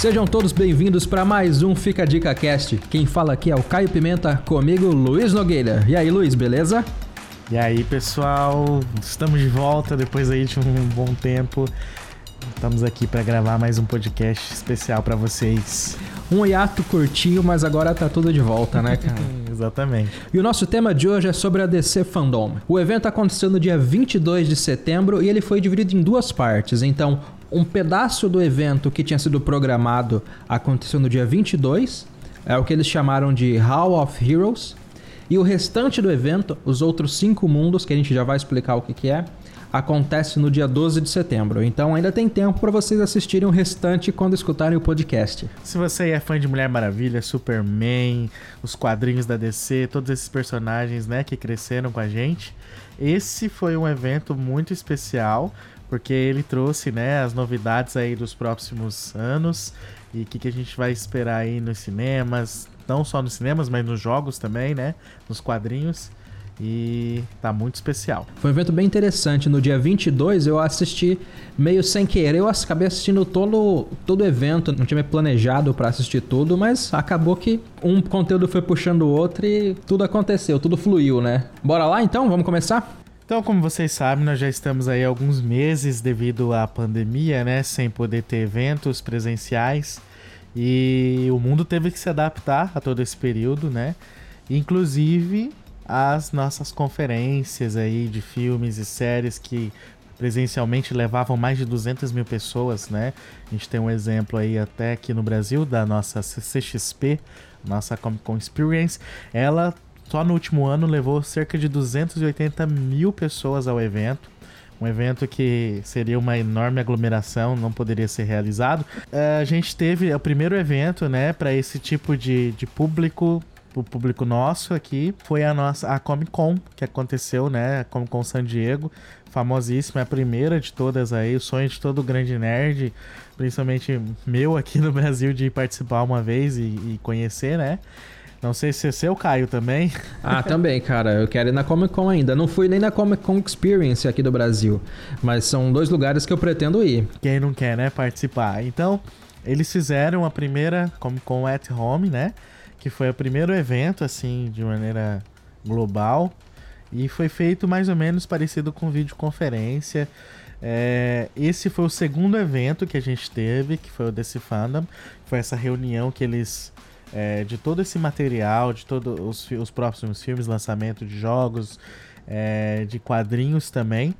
Sejam todos bem-vindos para mais um Fica Dica Cast. Quem fala aqui é o Caio Pimenta, comigo Luiz Nogueira. E aí, Luiz, beleza? E aí, pessoal, estamos de volta depois aí de um bom tempo. Estamos aqui para gravar mais um podcast especial para vocês. Um hiato curtinho, mas agora tá tudo de volta, né, cara? Exatamente. E o nosso tema de hoje é sobre a DC Fandom. O evento aconteceu no dia 22 de setembro e ele foi dividido em duas partes. Então, um pedaço do evento que tinha sido programado aconteceu no dia 22, é o que eles chamaram de Hall of Heroes. E o restante do evento, os outros cinco mundos, que a gente já vai explicar o que, que é, acontece no dia 12 de setembro. Então ainda tem tempo para vocês assistirem o restante quando escutarem o podcast. Se você é fã de Mulher Maravilha, Superman, os quadrinhos da DC, todos esses personagens, né, que cresceram com a gente, esse foi um evento muito especial porque ele trouxe, né, as novidades aí dos próximos anos e o que, que a gente vai esperar aí nos cinemas, não só nos cinemas, mas nos jogos também, né, nos quadrinhos e tá muito especial. Foi um evento bem interessante. No dia 22 eu assisti meio sem querer, eu acabei assistindo todo, todo o evento, não tinha planejado para assistir tudo, mas acabou que um conteúdo foi puxando o outro e tudo aconteceu, tudo fluiu, né? Bora lá então, vamos começar? Então, como vocês sabem, nós já estamos aí alguns meses devido à pandemia, né, sem poder ter eventos presenciais. E o mundo teve que se adaptar a todo esse período, né? Inclusive as nossas conferências aí de filmes e séries que presencialmente levavam mais de 200 mil pessoas, né? A gente tem um exemplo aí até aqui no Brasil da nossa CCXP, nossa Comic Con Experience. Ela só no último ano levou cerca de 280 mil pessoas ao evento. Um evento que seria uma enorme aglomeração, não poderia ser realizado. Uh, a gente teve o primeiro evento, né, para esse tipo de, de público o público nosso aqui foi a nossa a Comic Con que aconteceu, né? A Comic Con San Diego, famosíssima, é a primeira de todas aí, o sonho de todo grande nerd, principalmente meu aqui no Brasil de participar uma vez e, e conhecer, né? Não sei se é seu, Caio, também. Ah, também, cara. Eu quero ir na Comic Con ainda. Não fui nem na Comic Con Experience aqui do Brasil. Mas são dois lugares que eu pretendo ir. Quem não quer, né, participar. Então, eles fizeram a primeira Comic Con at Home, né? que foi o primeiro evento, assim, de maneira global. E foi feito mais ou menos parecido com videoconferência. É, esse foi o segundo evento que a gente teve, que foi o desse fandom. Foi essa reunião que eles. É, de todo esse material, de todos os, os próximos filmes, lançamento de jogos, é, de quadrinhos também.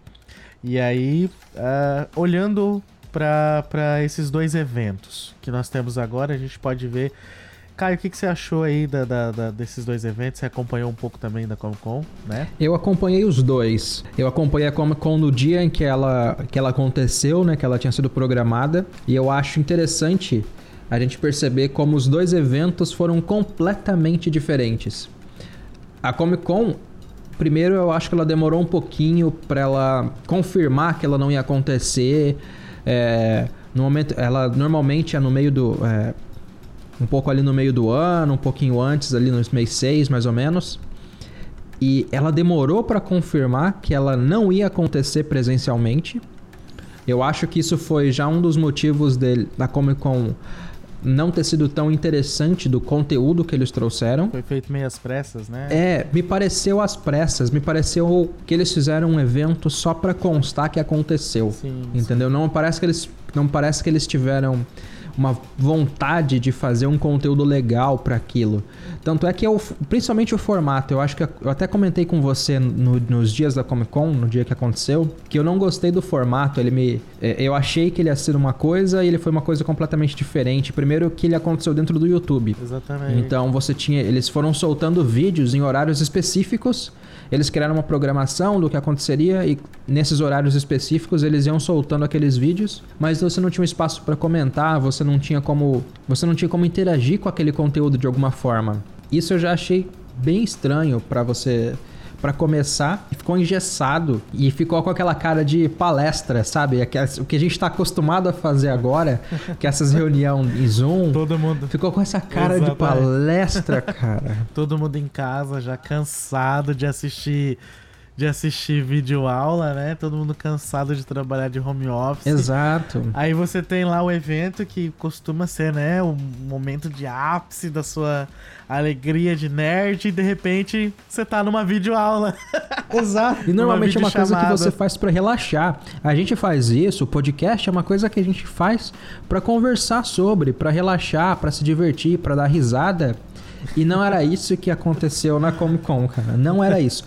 E aí, uh, olhando para esses dois eventos que nós temos agora, a gente pode ver Caio, o que, que você achou aí da, da, da, desses dois eventos? Você acompanhou um pouco também da Comic Con, né? Eu acompanhei os dois. Eu acompanhei a Comic Con no dia em que ela, que ela aconteceu, né? Que ela tinha sido programada. E eu acho interessante a gente perceber como os dois eventos foram completamente diferentes. A Comic Con, primeiro eu acho que ela demorou um pouquinho para ela confirmar que ela não ia acontecer. É, no momento, ela normalmente é no meio do. É, um pouco ali no meio do ano, um pouquinho antes, ali nos mês 6 mais ou menos. E ela demorou para confirmar que ela não ia acontecer presencialmente. Eu acho que isso foi já um dos motivos dele, da Comic Con não ter sido tão interessante do conteúdo que eles trouxeram. Foi feito meio às pressas, né? É, me pareceu às pressas, me pareceu que eles fizeram um evento só para constar que aconteceu. Sim, entendeu? Sim. Não parece que eles não parece que eles tiveram uma vontade de fazer um conteúdo legal para aquilo. Tanto é que eu, principalmente o formato, eu acho que eu até comentei com você no, nos dias da Comic Con, no dia que aconteceu, que eu não gostei do formato. Ele me, é, eu achei que ele ia ser uma coisa e ele foi uma coisa completamente diferente. Primeiro que ele aconteceu dentro do YouTube. Exatamente. Então você tinha, eles foram soltando vídeos em horários específicos eles criaram uma programação do que aconteceria e nesses horários específicos eles iam soltando aqueles vídeos, mas você não tinha um espaço para comentar, você não tinha como, você não tinha como interagir com aquele conteúdo de alguma forma. Isso eu já achei bem estranho para você para começar, ficou engessado e ficou com aquela cara de palestra, sabe? O que a gente está acostumado a fazer agora, que essas reuniões em Zoom. Todo mundo. Ficou com essa cara Exatamente. de palestra, cara. Todo mundo em casa já cansado de assistir de assistir vídeo aula, né? Todo mundo cansado de trabalhar de home office. Exato. Aí você tem lá o evento que costuma ser, né, o momento de ápice da sua alegria de nerd e de repente você tá numa videoaula. Exato. E normalmente é uma coisa que você faz para relaxar. A gente faz isso, o podcast é uma coisa que a gente faz para conversar sobre, para relaxar, para se divertir, para dar risada. E não era isso que aconteceu na Comic Con, cara. Não era isso.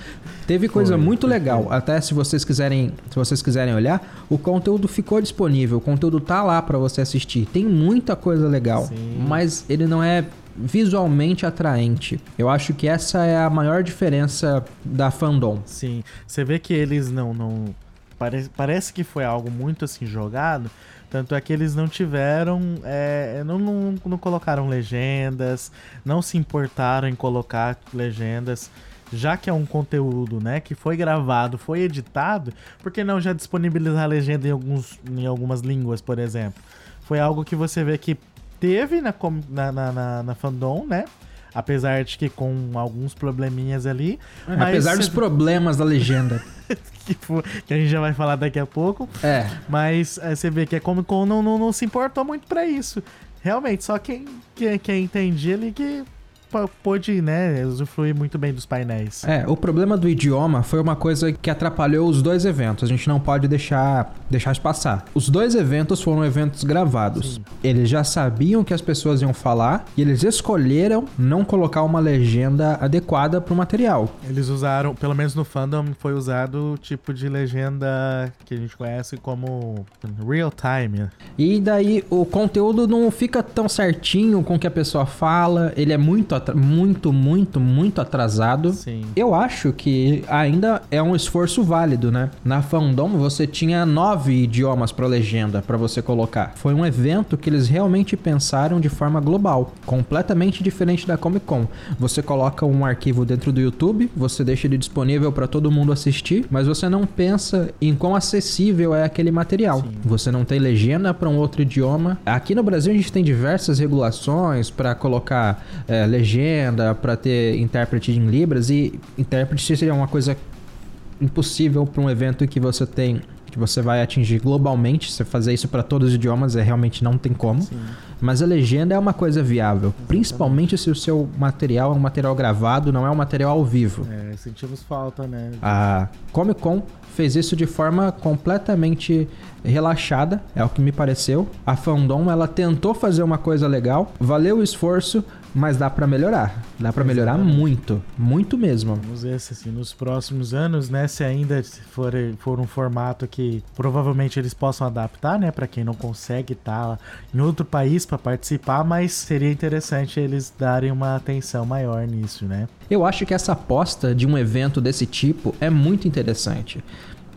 Teve coisa Foi, muito legal. Até se vocês quiserem, se vocês quiserem olhar, o conteúdo ficou disponível. O conteúdo tá lá para você assistir. Tem muita coisa legal, Sim. mas ele não é visualmente atraente. Eu acho que essa é a maior diferença da fandom. Sim, você vê que eles não não parece, parece que foi algo muito assim jogado. Tanto é que eles não tiveram, é, não, não, não colocaram legendas, não se importaram em colocar legendas já que é um conteúdo, né, que foi gravado, foi editado, por que não já disponibilizar a legenda em, alguns, em algumas línguas, por exemplo? Foi algo que você vê que teve na, na, na, na fandom, né? Apesar de que com alguns probleminhas ali. É, apesar dos problemas da legenda. que, a gente já vai falar daqui a pouco. É. Mas é, você vê que a Comic Con não, não, não se importou muito para isso. Realmente, só quem, quem, quem entendia ali que pôde, né, usufruir muito bem dos painéis. É, o problema do idioma foi uma coisa que atrapalhou os dois eventos. A gente não pode deixar, deixar de passar. Os dois eventos foram eventos gravados. Sim. Eles já sabiam que as pessoas iam falar e eles escolheram não colocar uma legenda adequada para o material. Eles usaram, pelo menos no fandom, foi usado o tipo de legenda que a gente conhece como real time. E daí o conteúdo não fica tão certinho com o que a pessoa fala, ele é muito muito, muito, muito atrasado. Sim. Eu acho que ainda é um esforço válido, né? Na Fandom você tinha nove idiomas para legenda para você colocar. Foi um evento que eles realmente pensaram de forma global, completamente diferente da Comic Con. Você coloca um arquivo dentro do YouTube, você deixa ele disponível para todo mundo assistir, mas você não pensa em quão acessível é aquele material. Sim. Você não tem legenda para um outro idioma. Aqui no Brasil a gente tem diversas regulações para colocar é, legenda legenda, para ter intérprete em Libras e intérprete seria uma coisa impossível para um evento que você tem que você vai atingir globalmente, você fazer isso para todos os idiomas é realmente não tem como. Sim. Mas a legenda é uma coisa viável, Exatamente. principalmente se o seu material é um material gravado, não é um material ao vivo. É, sentimos falta, né? A Comic Con fez isso de forma completamente relaxada, é o que me pareceu. A Fandom, ela tentou fazer uma coisa legal, valeu o esforço, mas dá para melhorar. Dá para melhorar muito, muito mesmo. Vamos ver se assim, nos próximos anos, né, se ainda for, for um formato que provavelmente eles possam adaptar, né, para quem não consegue estar tá em outro país para participar, mas seria interessante eles darem uma atenção maior nisso, né? Eu acho que essa aposta de um evento desse tipo é muito interessante.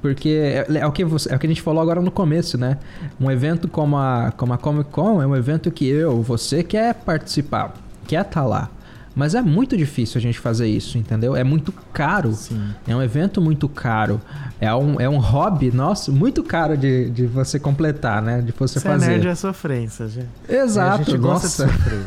Porque é, é, o que você, é o que a gente falou agora no começo, né? Um evento como a, como a Comic Con é um evento que eu, você quer participar quer estar tá lá. Mas é muito difícil a gente fazer isso, entendeu? É muito caro. Sim. É um evento muito caro. É um, é um hobby, nossa, muito caro de, de você completar, né? De você Ser fazer. nerd é sofrência, gente. Exato, a gente nossa. de sofrer.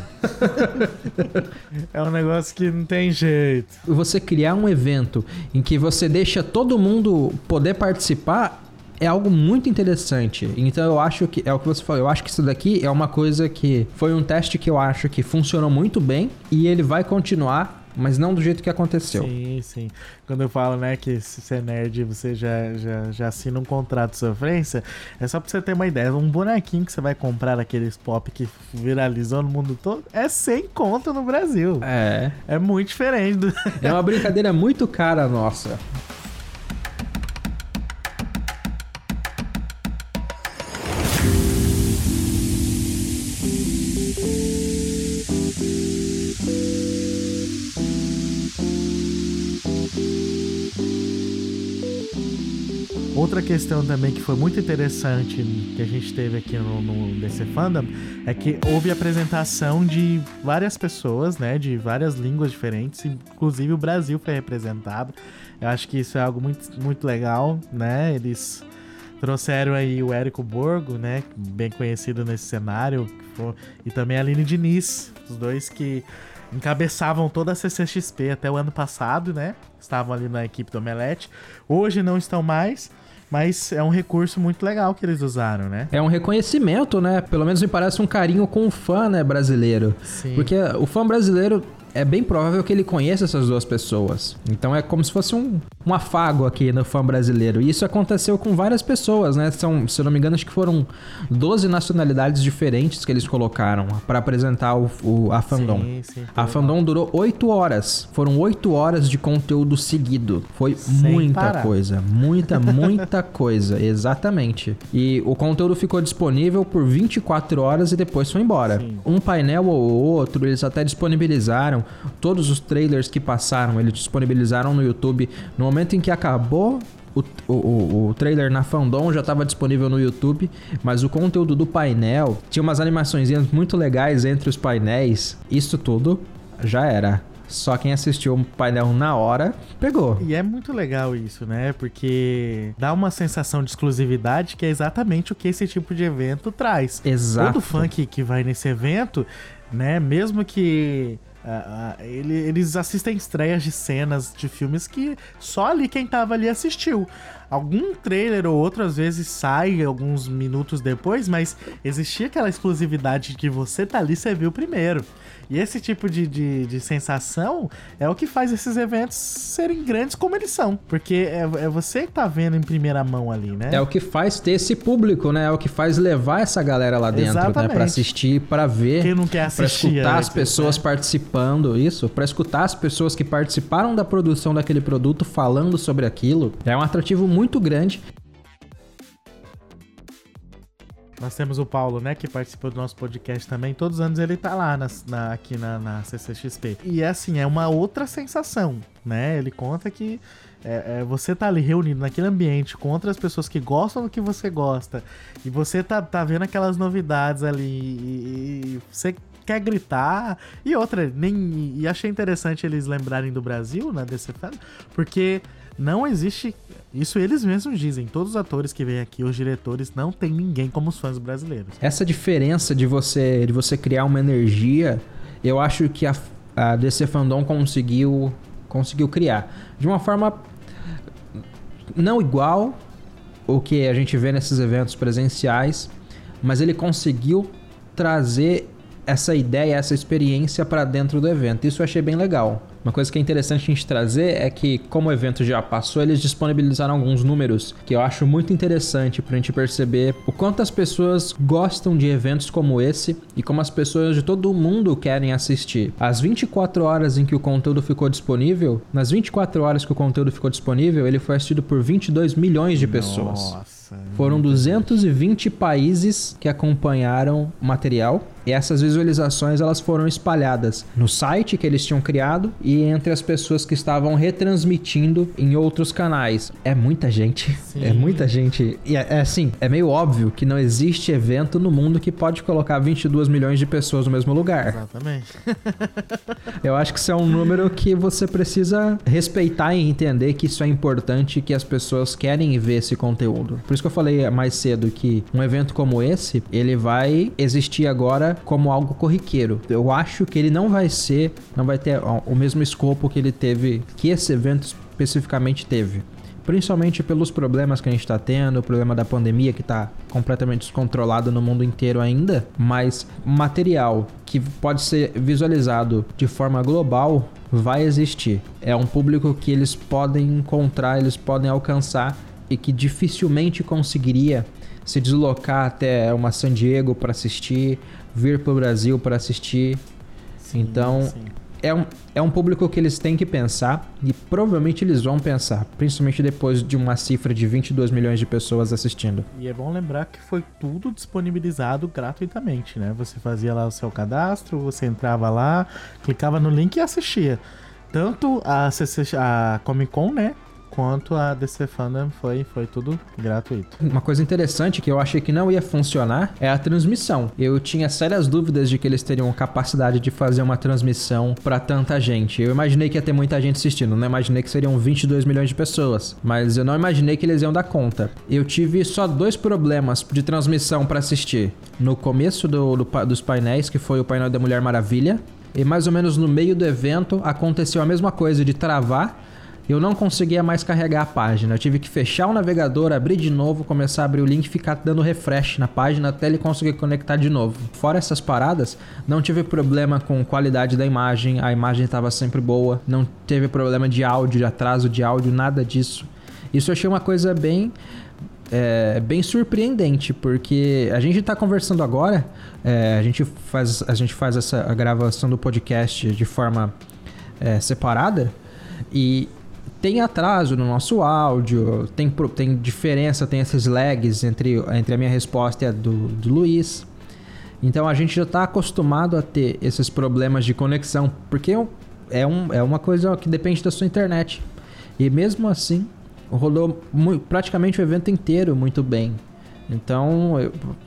é um negócio que não tem jeito. Você criar um evento em que você deixa todo mundo poder participar é algo muito interessante. Então eu acho que é o que você falou. Eu acho que isso daqui é uma coisa que foi um teste que eu acho que funcionou muito bem e ele vai continuar. Mas não do jeito que aconteceu. Sim, sim. Quando eu falo, né, que se você é nerd você já, já, já assina um contrato de sofrência, é só pra você ter uma ideia. Um bonequinho que você vai comprar aqueles pop que viralizou no mundo todo é sem conta no Brasil. É. É muito diferente. Do... É uma brincadeira muito cara nossa. Outra questão também que foi muito interessante que a gente teve aqui no, no DC Fandom é que houve apresentação de várias pessoas, né, de várias línguas diferentes, inclusive o Brasil foi representado. Eu acho que isso é algo muito, muito legal, né? Eles trouxeram aí o Érico Borgo, né, bem conhecido nesse cenário, e também a Aline Diniz, os dois que encabeçavam toda a CCXP até o ano passado, né? Estavam ali na equipe do Omelete. Hoje não estão mais, mas é um recurso muito legal que eles usaram, né? É um reconhecimento, né? Pelo menos me parece um carinho com o fã, né, brasileiro. Sim. Porque o fã brasileiro é bem provável que ele conheça essas duas pessoas. Então é como se fosse um, um afago aqui no fã brasileiro. E isso aconteceu com várias pessoas, né? São, se eu não me engano, acho que foram 12 nacionalidades diferentes que eles colocaram para apresentar o, o, a fandom. Sim, sim, a fandom durou 8 horas. Foram 8 horas de conteúdo seguido. Foi Sem muita parar. coisa. Muita, muita coisa. Exatamente. E o conteúdo ficou disponível por 24 horas e depois foi embora. Sim. Um painel ou outro, eles até disponibilizaram todos os trailers que passaram, eles disponibilizaram no YouTube. No momento em que acabou o, o, o, trailer na Fandom já estava disponível no YouTube, mas o conteúdo do painel tinha umas animações muito legais entre os painéis. Isso tudo já era. Só quem assistiu o painel na hora pegou. E é muito legal isso, né? Porque dá uma sensação de exclusividade que é exatamente o que esse tipo de evento traz. Exato. Todo que, que vai nesse evento, né? Mesmo que Uh, ele, eles assistem estreias de cenas de filmes que só ali quem tava ali assistiu. Algum trailer ou outro às vezes sai alguns minutos depois, mas existia aquela exclusividade de que você tá ali, você viu primeiro. E esse tipo de, de, de, sensação é o que faz esses eventos serem grandes como eles são. Porque é, é, você que tá vendo em primeira mão ali, né? É o que faz ter esse público, né? É o que faz levar essa galera lá dentro, né? Exatamente. né? Pra assistir, para ver. Quem não quer assistir. Pra escutar as pessoas né? participando, isso. Pra escutar as pessoas que participaram da produção daquele produto falando sobre aquilo. É um atrativo muito grande. Nós temos o Paulo, né, que participou do nosso podcast também. Todos os anos ele tá lá na, na, aqui na, na CCXP. E é assim, é uma outra sensação, né? Ele conta que é, é, você tá ali reunido naquele ambiente com outras pessoas que gostam do que você gosta. E você tá, tá vendo aquelas novidades ali. E, e você quer gritar. E outra, nem. E achei interessante eles lembrarem do Brasil na DC Fest, porque não existe. Isso eles mesmos dizem. Todos os atores que vêm aqui, os diretores, não tem ninguém como os fãs brasileiros. Essa diferença de você, de você criar uma energia, eu acho que a, a DC Fandom conseguiu, conseguiu criar. De uma forma não igual o que a gente vê nesses eventos presenciais, mas ele conseguiu trazer essa ideia, essa experiência para dentro do evento. Isso eu achei bem legal. Uma coisa que é interessante a gente trazer é que, como o evento já passou, eles disponibilizaram alguns números que eu acho muito interessante pra gente perceber o quanto as pessoas gostam de eventos como esse e como as pessoas de todo o mundo querem assistir. As 24 horas em que o conteúdo ficou disponível, nas 24 horas que o conteúdo ficou disponível, ele foi assistido por 22 milhões de pessoas. Nossa. Foram 220 países que acompanharam o material e essas visualizações elas foram espalhadas no site que eles tinham criado e entre as pessoas que estavam retransmitindo em outros canais. É muita gente. Sim. É muita gente. E é, é assim, é meio óbvio que não existe evento no mundo que pode colocar 22 milhões de pessoas no mesmo lugar. Exatamente. Eu acho que isso é um número que você precisa respeitar e entender que isso é importante que as pessoas querem ver esse conteúdo. Por isso que eu falei mais cedo que um evento como esse, ele vai existir agora como algo corriqueiro. Eu acho que ele não vai ser, não vai ter o mesmo escopo que ele teve, que esse evento especificamente teve principalmente pelos problemas que a gente está tendo, o problema da pandemia que está completamente descontrolado no mundo inteiro ainda, mas material que pode ser visualizado de forma global vai existir. É um público que eles podem encontrar, eles podem alcançar e que dificilmente conseguiria se deslocar até uma San Diego para assistir, vir para o Brasil para assistir. Sim, então, sim. É, um, é um público que eles têm que pensar e provavelmente eles vão pensar, principalmente depois de uma cifra de 22 milhões de pessoas assistindo. E é bom lembrar que foi tudo disponibilizado gratuitamente, né? Você fazia lá o seu cadastro, você entrava lá, clicava no link e assistia. Tanto a, a Comic Con, né? Quanto a DC Fandom foi, foi tudo gratuito. Uma coisa interessante que eu achei que não ia funcionar é a transmissão. Eu tinha sérias dúvidas de que eles teriam capacidade de fazer uma transmissão para tanta gente. Eu imaginei que ia ter muita gente assistindo, não imaginei que seriam 22 milhões de pessoas, mas eu não imaginei que eles iam dar conta. Eu tive só dois problemas de transmissão para assistir. No começo do, do, dos painéis, que foi o painel da Mulher Maravilha, e mais ou menos no meio do evento aconteceu a mesma coisa de travar. Eu não conseguia mais carregar a página. Eu tive que fechar o navegador, abrir de novo, começar a abrir o link e ficar dando refresh na página até ele conseguir conectar de novo. Fora essas paradas, não tive problema com qualidade da imagem, a imagem estava sempre boa, não teve problema de áudio, de atraso de áudio, nada disso. Isso eu achei uma coisa bem é, bem surpreendente, porque a gente está conversando agora, é, a, gente faz, a gente faz essa gravação do podcast de forma é, separada e tem atraso no nosso áudio, tem, tem diferença, tem esses lags entre, entre a minha resposta e a do, do Luiz. Então a gente já está acostumado a ter esses problemas de conexão, porque é, um, é uma coisa que depende da sua internet. E mesmo assim, rodou muito, praticamente o evento inteiro muito bem. Então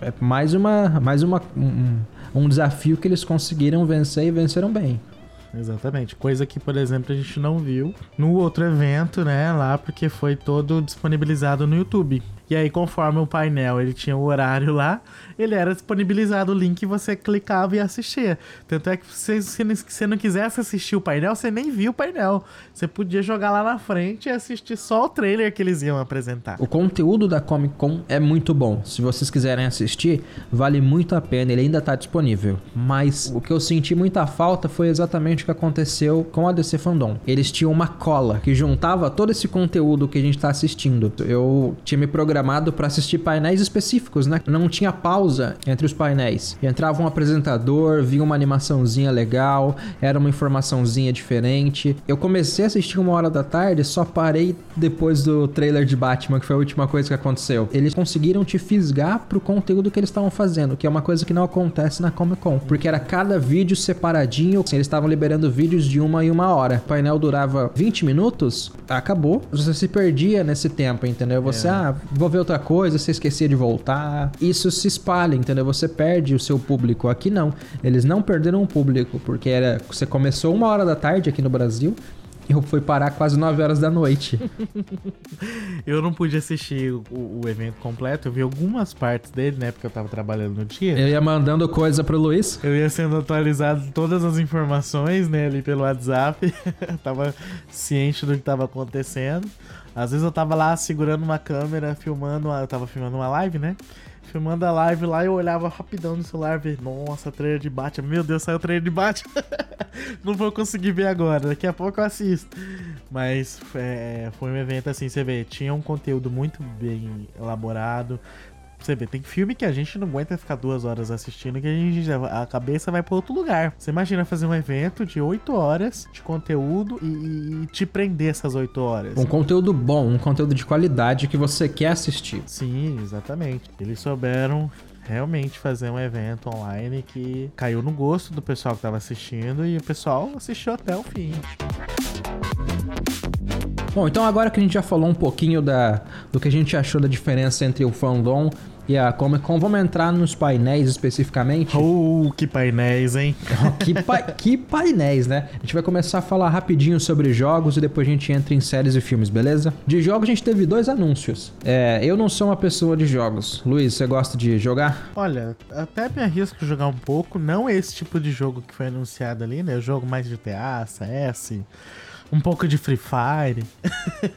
é mais, uma, mais uma, um, um desafio que eles conseguiram vencer e venceram bem. Exatamente. Coisa que, por exemplo, a gente não viu no outro evento, né? Lá, porque foi todo disponibilizado no YouTube. E aí, conforme o painel ele tinha o horário lá, ele era disponibilizado o link e você clicava e assistia. Tanto é que se você não quisesse assistir o painel, você nem viu o painel. Você podia jogar lá na frente e assistir só o trailer que eles iam apresentar. O conteúdo da Comic Con é muito bom. Se vocês quiserem assistir, vale muito a pena. Ele ainda está disponível. Mas o que eu senti muita falta foi exatamente o que aconteceu com a DC Fandom. Eles tinham uma cola que juntava todo esse conteúdo que a gente está assistindo. Eu tinha me programado para assistir painéis específicos, né? Não tinha pausa pausa entre os painéis. Entrava um apresentador, vinha uma animaçãozinha legal, era uma informaçãozinha diferente. Eu comecei a assistir uma hora da tarde, só parei depois do trailer de Batman, que foi a última coisa que aconteceu. Eles conseguiram te fisgar pro conteúdo que eles estavam fazendo, que é uma coisa que não acontece na Comic Con, porque era cada vídeo separadinho, assim, eles estavam liberando vídeos de uma em uma hora. O painel durava 20 minutos, acabou. Você se perdia nesse tempo, entendeu? Você, é. ah, vou ver outra coisa, você esquecia de voltar. Isso se espalha entendeu? Você perde o seu público. Aqui não. Eles não perderam o público, porque era, você começou uma hora da tarde aqui no Brasil eu fui parar quase 9 horas da noite. eu não pude assistir o, o, evento completo, eu vi algumas partes dele, né? Porque eu tava trabalhando no dia. Eu ia mandando coisa pro Luiz. Eu ia sendo atualizado todas as informações, né, ali pelo WhatsApp. tava ciente do que tava acontecendo. Às vezes eu tava lá segurando uma câmera, filmando, eu tava filmando uma live, né? filmando a live lá, eu olhava rapidão no celular, ver, nossa, trailer de Batman, meu Deus, saiu trailer de Batman. não vou conseguir ver agora, daqui a pouco eu assisto. Mas é, foi um evento assim, você vê, tinha um conteúdo muito bem elaborado, você vê, tem filme que a gente não aguenta ficar duas horas assistindo, que a, gente, a cabeça vai para outro lugar. Você imagina fazer um evento de oito horas de conteúdo e, e, te prender essas oito horas. Um conteúdo bom, um conteúdo de qualidade que você quer assistir. Sim, exatamente. Eles souberam realmente fazer um evento online que caiu no gosto do pessoal que estava assistindo e o pessoal assistiu até o fim. Bom, então agora que a gente já falou um pouquinho da, do que a gente achou da diferença entre o fandom e a Comic Con. Vamos entrar nos painéis especificamente. Oh, que painéis, hein? que, pa que painéis, né? A gente vai começar a falar rapidinho sobre jogos e depois a gente entra em séries e filmes, beleza? De jogos a gente teve dois anúncios. É, eu não sou uma pessoa de jogos. Luiz, você gosta de jogar? Olha, até me arrisco jogar um pouco. Não esse tipo de jogo que foi anunciado ali, né? O jogo mais GTA, CS um pouco de Free Fire.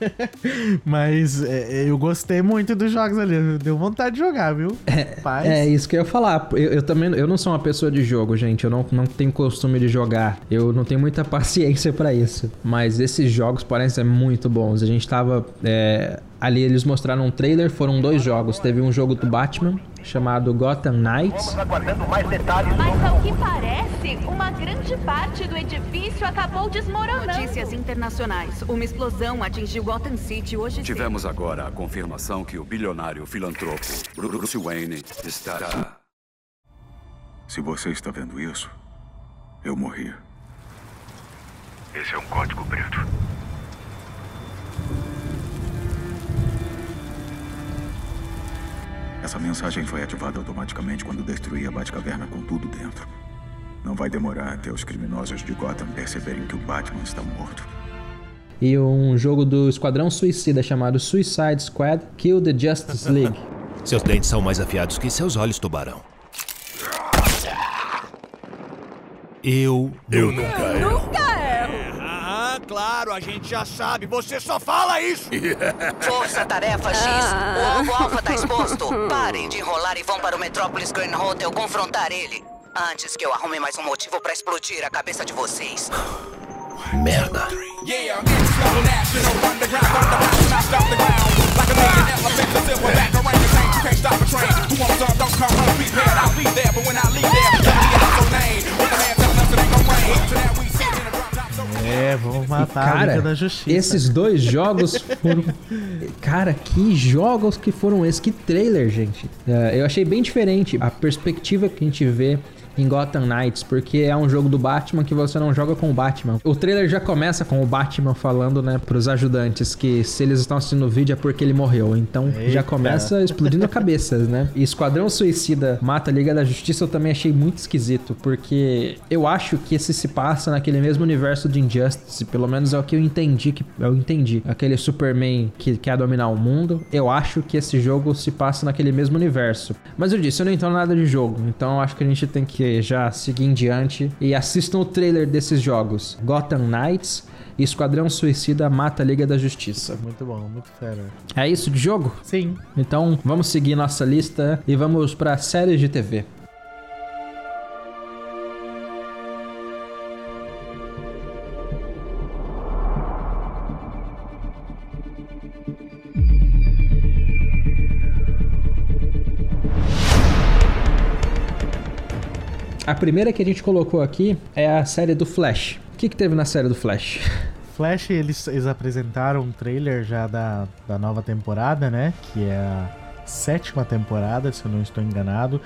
Mas é, eu gostei muito dos jogos ali. Deu vontade de jogar, viu? É, é isso que eu ia falar. Eu, eu, também eu não sou uma pessoa de jogo, gente. Eu não, não tenho costume de jogar. Eu não tenho muita paciência para isso. Mas esses jogos parecem muito bons. A gente tava. É, ali eles mostraram um trailer, foram dois jogos. Teve um jogo do Batman chamado Gotham Knights. Mas ao que parece, uma grande parte do edifício acabou desmoronando. Notícias internacionais. Uma explosão atingiu Gotham City hoje Tivemos cedo. agora a confirmação que o bilionário filantropo Bruce Wayne está... Se você está vendo isso, eu morri. Esse é um código preto. Essa mensagem foi ativada automaticamente quando destruí a Batcaverna com tudo dentro. Não vai demorar até os criminosos de Gotham perceberem que o Batman está morto. E um jogo do Esquadrão Suicida chamado Suicide Squad Kill the Justice League. Seus dentes são mais afiados que seus olhos, tubarão. Eu Eu nunca erro. Nunca claro, a gente já sabe. Você só fala isso. Força Tarefa X. O alvo alfa tá exposto. Parem de enrolar e vão para o Metrópolis Grand Hotel confrontar ele. Antes que eu arrume mais um motivo pra explodir a cabeça de vocês. Merda. Yeah, É, vamos matar a Cara, Liga da Justiça. esses dois jogos foram. Cara, que jogos que foram esses? Que trailer, gente. É, eu achei bem diferente a perspectiva que a gente vê em Gotham Knights, porque é um jogo do Batman que você não joga com o Batman. O trailer já começa com o Batman falando, né, pros ajudantes que se eles estão assistindo o vídeo é porque ele morreu. Então já Eita. começa explodindo cabeças, né? E Esquadrão Suicida mata a Liga da Justiça eu também achei muito esquisito, porque eu acho que esse se passa naquele mesmo universo de Injustice, pelo menos é o que eu entendi, que eu entendi. Aquele Superman que quer dominar o mundo, eu acho que esse jogo se passa naquele mesmo universo. Mas eu disse, eu não entendo nada de jogo, então eu acho que a gente tem que já seguir em diante e assistam o trailer desses jogos. Gotham Knights e Esquadrão Suicida mata a Liga da Justiça. Muito bom, muito fera. É isso de jogo? Sim. Então vamos seguir nossa lista e vamos para séries de TV. A primeira que a gente colocou aqui é a série do Flash. O que, que teve na série do Flash? Flash, eles, eles apresentaram um trailer já da, da nova temporada, né? Que é a sétima temporada, se eu não estou enganado.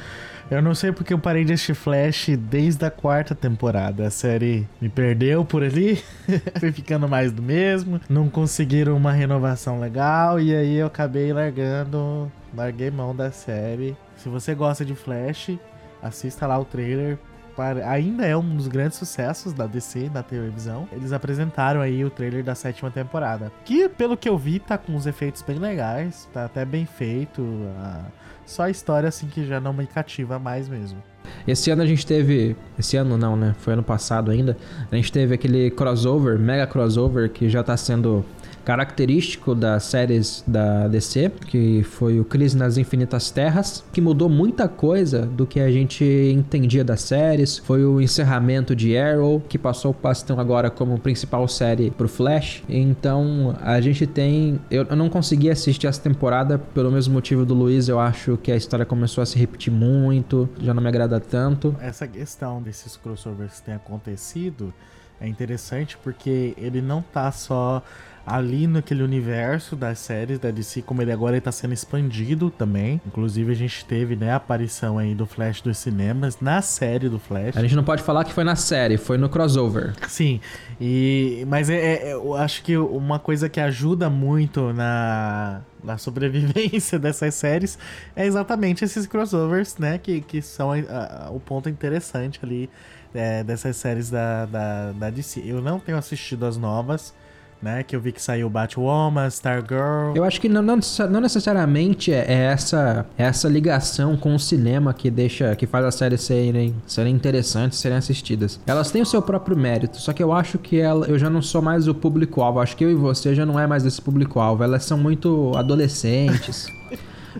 Eu não sei porque eu parei de assistir Flash desde a quarta temporada. A série me perdeu por ali, foi ficando mais do mesmo. Não conseguiram uma renovação legal e aí eu acabei largando, larguei mão da série. Se você gosta de Flash, assista lá o trailer. Para- Ainda é um dos grandes sucessos da DC na televisão. Eles apresentaram aí o trailer da sétima temporada. Que, pelo que eu vi, tá com uns efeitos bem legais. Tá até bem feito. ah, Só a história, assim, que já não me cativa mais mesmo. Esse ano a gente teve. Esse ano não, né? Foi ano passado ainda. A gente teve aquele crossover, mega crossover, que já tá sendo característico das séries da DC, que foi o Crise nas Infinitas Terras, que mudou muita coisa do que a gente entendia das séries. Foi o encerramento de Arrow, que passou o bastão agora como principal série pro Flash. Então a gente tem. Eu, eu não consegui assistir essa temporada pelo mesmo motivo do Luiz. Eu acho que a história começou a se repetir muito, já não me agrada tanto. Essa questão desses crossovers que tem acontecido é interessante porque ele não tá só ali naquele universo das séries da DC, como ele agora está sendo expandido também. Inclusive a gente teve, né, a aparição aí do Flash dos cinemas na série do Flash. A gente não pode falar que foi na série, foi no crossover. Sim, e mas é, é- eu acho que uma coisa que ajuda muito na, na sobrevivência dessas séries é exatamente esses crossovers, né? Que, que são ah, o ponto interessante ali é, dessas séries da, da, da DC. Eu não tenho assistido as novas, né? Que eu vi que saiu Batwoman, Stargirl. Eu acho que não, não não necessariamente é é essa, é essa ligação com o cinema que deixa, que faz as séries serem, serem interessantes, serem assistidas. Elas têm o seu próprio mérito, só que eu acho que ela, eu já não sou mais o público-alvo. Acho que eu e você já não é mais esse público-alvo. Elas são muito adolescentes.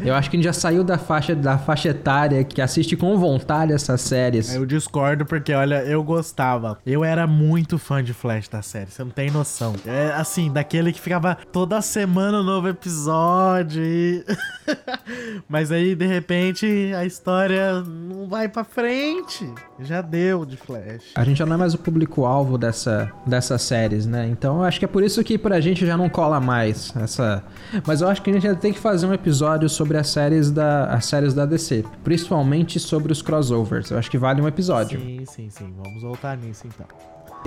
Eu acho que a gente já saiu da faixa, da faixa etária que assiste com vontade essas séries. Eu discordo porque, olha, eu gostava. Eu era muito fã de Flash da série, você não tem noção. É assim, daquele que ficava toda semana um novo episódio. e- Mas aí, de repente, a história não vai pra frente. Já deu de Flash. A gente já não é mais o público-alvo dessa, dessas séries, né? Então eu acho que é por isso que pra gente já não cola mais essa. Mas eu acho que a gente já tem que fazer um episódio sobre as séries da, as séries da DC. Principalmente sobre os crossovers. Eu acho que vale um episódio. Sim, sim, sim. Vamos voltar nisso então.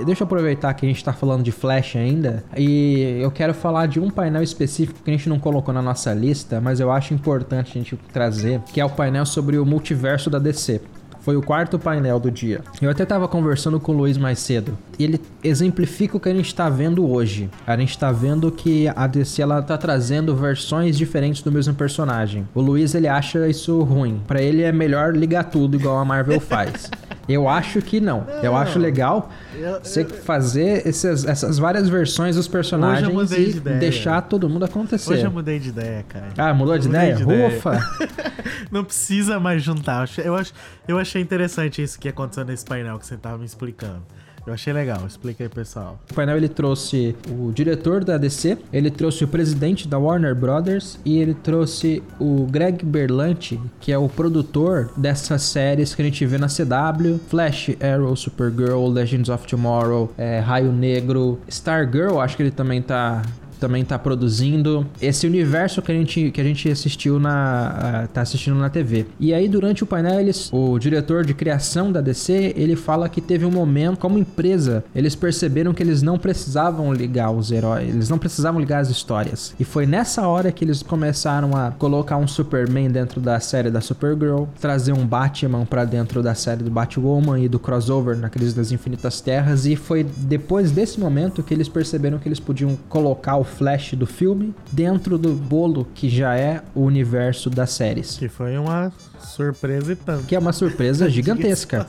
Deixa eu aproveitar que a gente tá falando de Flash ainda. E eu quero falar de um painel específico que a gente não colocou na nossa lista, mas eu acho importante a gente trazer, que é o painel sobre o multiverso da DC. Foi o quarto painel do dia. Eu até tava conversando com o Luiz mais cedo. Ele exemplifica o que a gente tá vendo hoje. A gente tá vendo que a DC ela tá trazendo versões diferentes do mesmo personagem. O Luiz ele acha isso ruim. Pra ele é melhor ligar tudo igual a Marvel faz. Eu acho que não. Eu acho legal Eu- você fazer esses- essas várias versões dos personagens de e ideia. deixar todo mundo acontecer. Hoje eu mudei de ideia, cara. Ah, mudou de ideia? de ideia. Ufa! Não precisa mais juntar. Eu achei- Eu, ach- eu achei interessante isso que aconteceu nesse painel que você tava me explicando. Eu achei legal. Explica aí, pessoal. O painel ele trouxe o diretor da DC, ele trouxe o presidente da Warner Brothers e ele trouxe o Greg Berlanti, que é o produtor dessas séries que a gente vê na CW: Flash, Arrow, Supergirl, Legends of Tomorrow, é, Raio Negro, Stargirl, acho que ele também tá também tá produzindo esse universo que a gente, que a gente assistiu na tá assistindo na TV. E aí durante o painel eles, o diretor de criação da DC, ele fala que teve um momento como empresa, eles perceberam que eles não precisavam ligar os heróis, eles não precisavam ligar as histórias. E foi nessa hora que eles começaram a colocar um Superman dentro da série da Supergirl, trazer um Batman pra dentro da série do Batwoman e do crossover na crise das infinitas terras e foi depois desse momento que eles perceberam que eles podiam colocar o Flash do filme dentro do bolo que já é o universo das séries. Que foi uma surpresa e tanto. Que é uma surpresa gigantesca.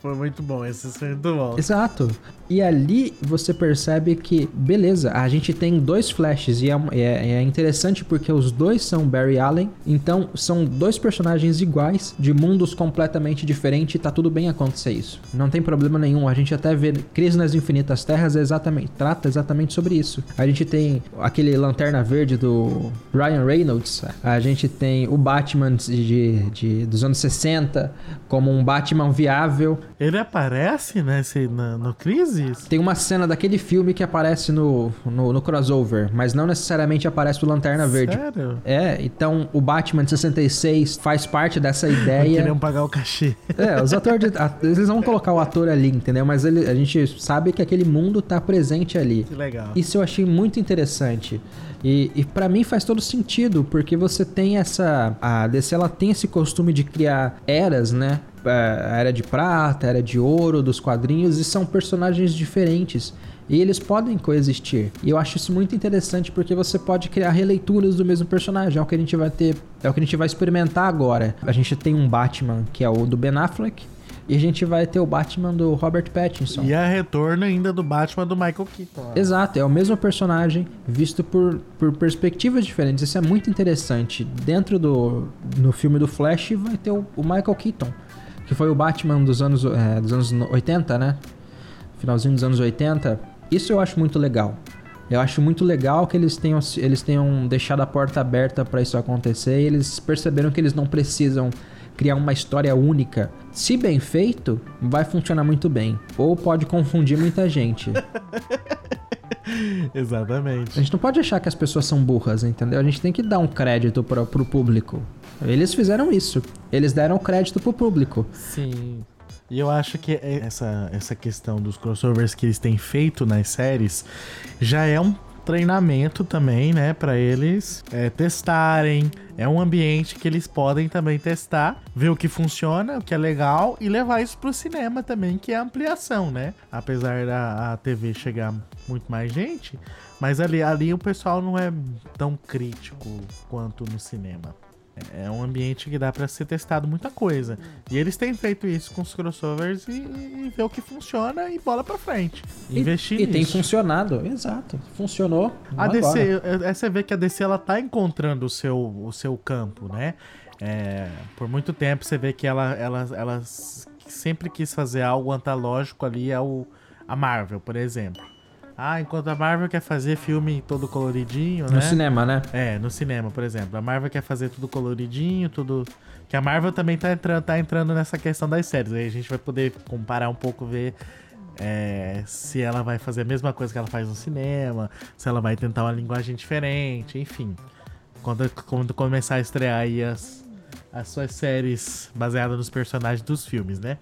Foi muito bom, esse foi muito bom. Exato. E ali você percebe que, beleza, a gente tem dois flashes e é, é- é interessante porque os dois são Barry Allen, então são dois personagens iguais, de mundos completamente diferentes e tá tudo bem acontecer isso. Não tem problema nenhum. A gente até vê Crise nas Infinitas Terras é exatamente, trata exatamente sobre isso. A gente tem aquele Lanterna Verde do Ryan Reynolds, a gente tem o Batman de, de- dos anos 60 como um Batman Ele aparece nesse, na, no Crisis? Tem uma cena daquele filme que aparece no, no, no crossover, mas não necessariamente aparece o Lanterna Verde. Sério? É, então o Batman de 66 faz parte dessa ideia. queriam pagar o cachê. É, os atores, de- eles vão colocar o ator ali, entendeu? Mas ele- a gente sabe que aquele mundo tá presente ali. Que legal. Isso eu achei muito interessante. E, e para mim faz todo sentido, porque você tem essa. A DC ela tem esse costume de criar eras, né? É, A era de prata, a era de ouro dos quadrinhos, e são personagens diferentes. E eles podem coexistir. E eu acho isso muito interessante porque você pode criar releituras do mesmo personagem. É o que a gente vai ter. É o que a gente vai experimentar agora. A gente tem um Batman que é o do Ben Affleck. E a gente vai ter o Batman do Robert Pattinson. E a retorno ainda do Batman do Michael Keaton. ó. Exato, é o mesmo personagem visto por, por perspectivas diferentes. Isso é muito interessante. Dentro do no filme do Flash vai ter o, o Michael Keaton, que foi o Batman dos anos, é, dos anos 80, né? Finalzinho dos anos 80. Isso eu acho muito legal. Eu acho muito legal que eles tenham, eles tenham deixado a porta aberta para isso acontecer e eles perceberam que eles não precisam criar uma história única. Se bem feito, vai funcionar muito bem. Ou pode confundir muita gente. A Exatamente. gente não pode achar que as pessoas são burras, entendeu? A gente tem que dar um crédito pro, pro público. Eles fizeram isso. Eles deram crédito pro público. Sim. E eu acho que essa, essa questão dos crossovers que eles têm feito nas séries já é um treinamento também, né, Pra eles é, testarem. É um ambiente que eles podem também testar, ver o que funciona, o que é legal e levar isso pro cinema também, que é a ampliação, né? Apesar da a TV chegar muito mais gente, mas ali, ali o pessoal não é tão crítico quanto no cinema. É um ambiente que dá pra ser testado muita coisa. E eles têm feito isso com os crossovers e, e ver o que funciona e bola pra frente. Investir e, e tem nisso. funcionado. Exato. Funcionou. A DC, embora. é- é- você vê que a DC ela tá encontrando o seu, o seu campo, né? É, por muito tempo você vê que ela, ela, ela sempre quis fazer algo antológico ali ao a Marvel, por exemplo. Ah, enquanto a Marvel quer fazer filme todo coloridinho, No né? cinema, né? É, no cinema, por exemplo. A Marvel quer fazer tudo coloridinho, tudo. Que a Marvel também tá entrando, tá entrando nessa questão das séries. Aí a gente vai poder comparar um pouco, ver é, se ela vai fazer a mesma coisa que ela faz no cinema, se ela vai tentar uma linguagem diferente, enfim. Quando, quando começar a estrear aí as, as suas séries baseadas nos personagens dos filmes, né?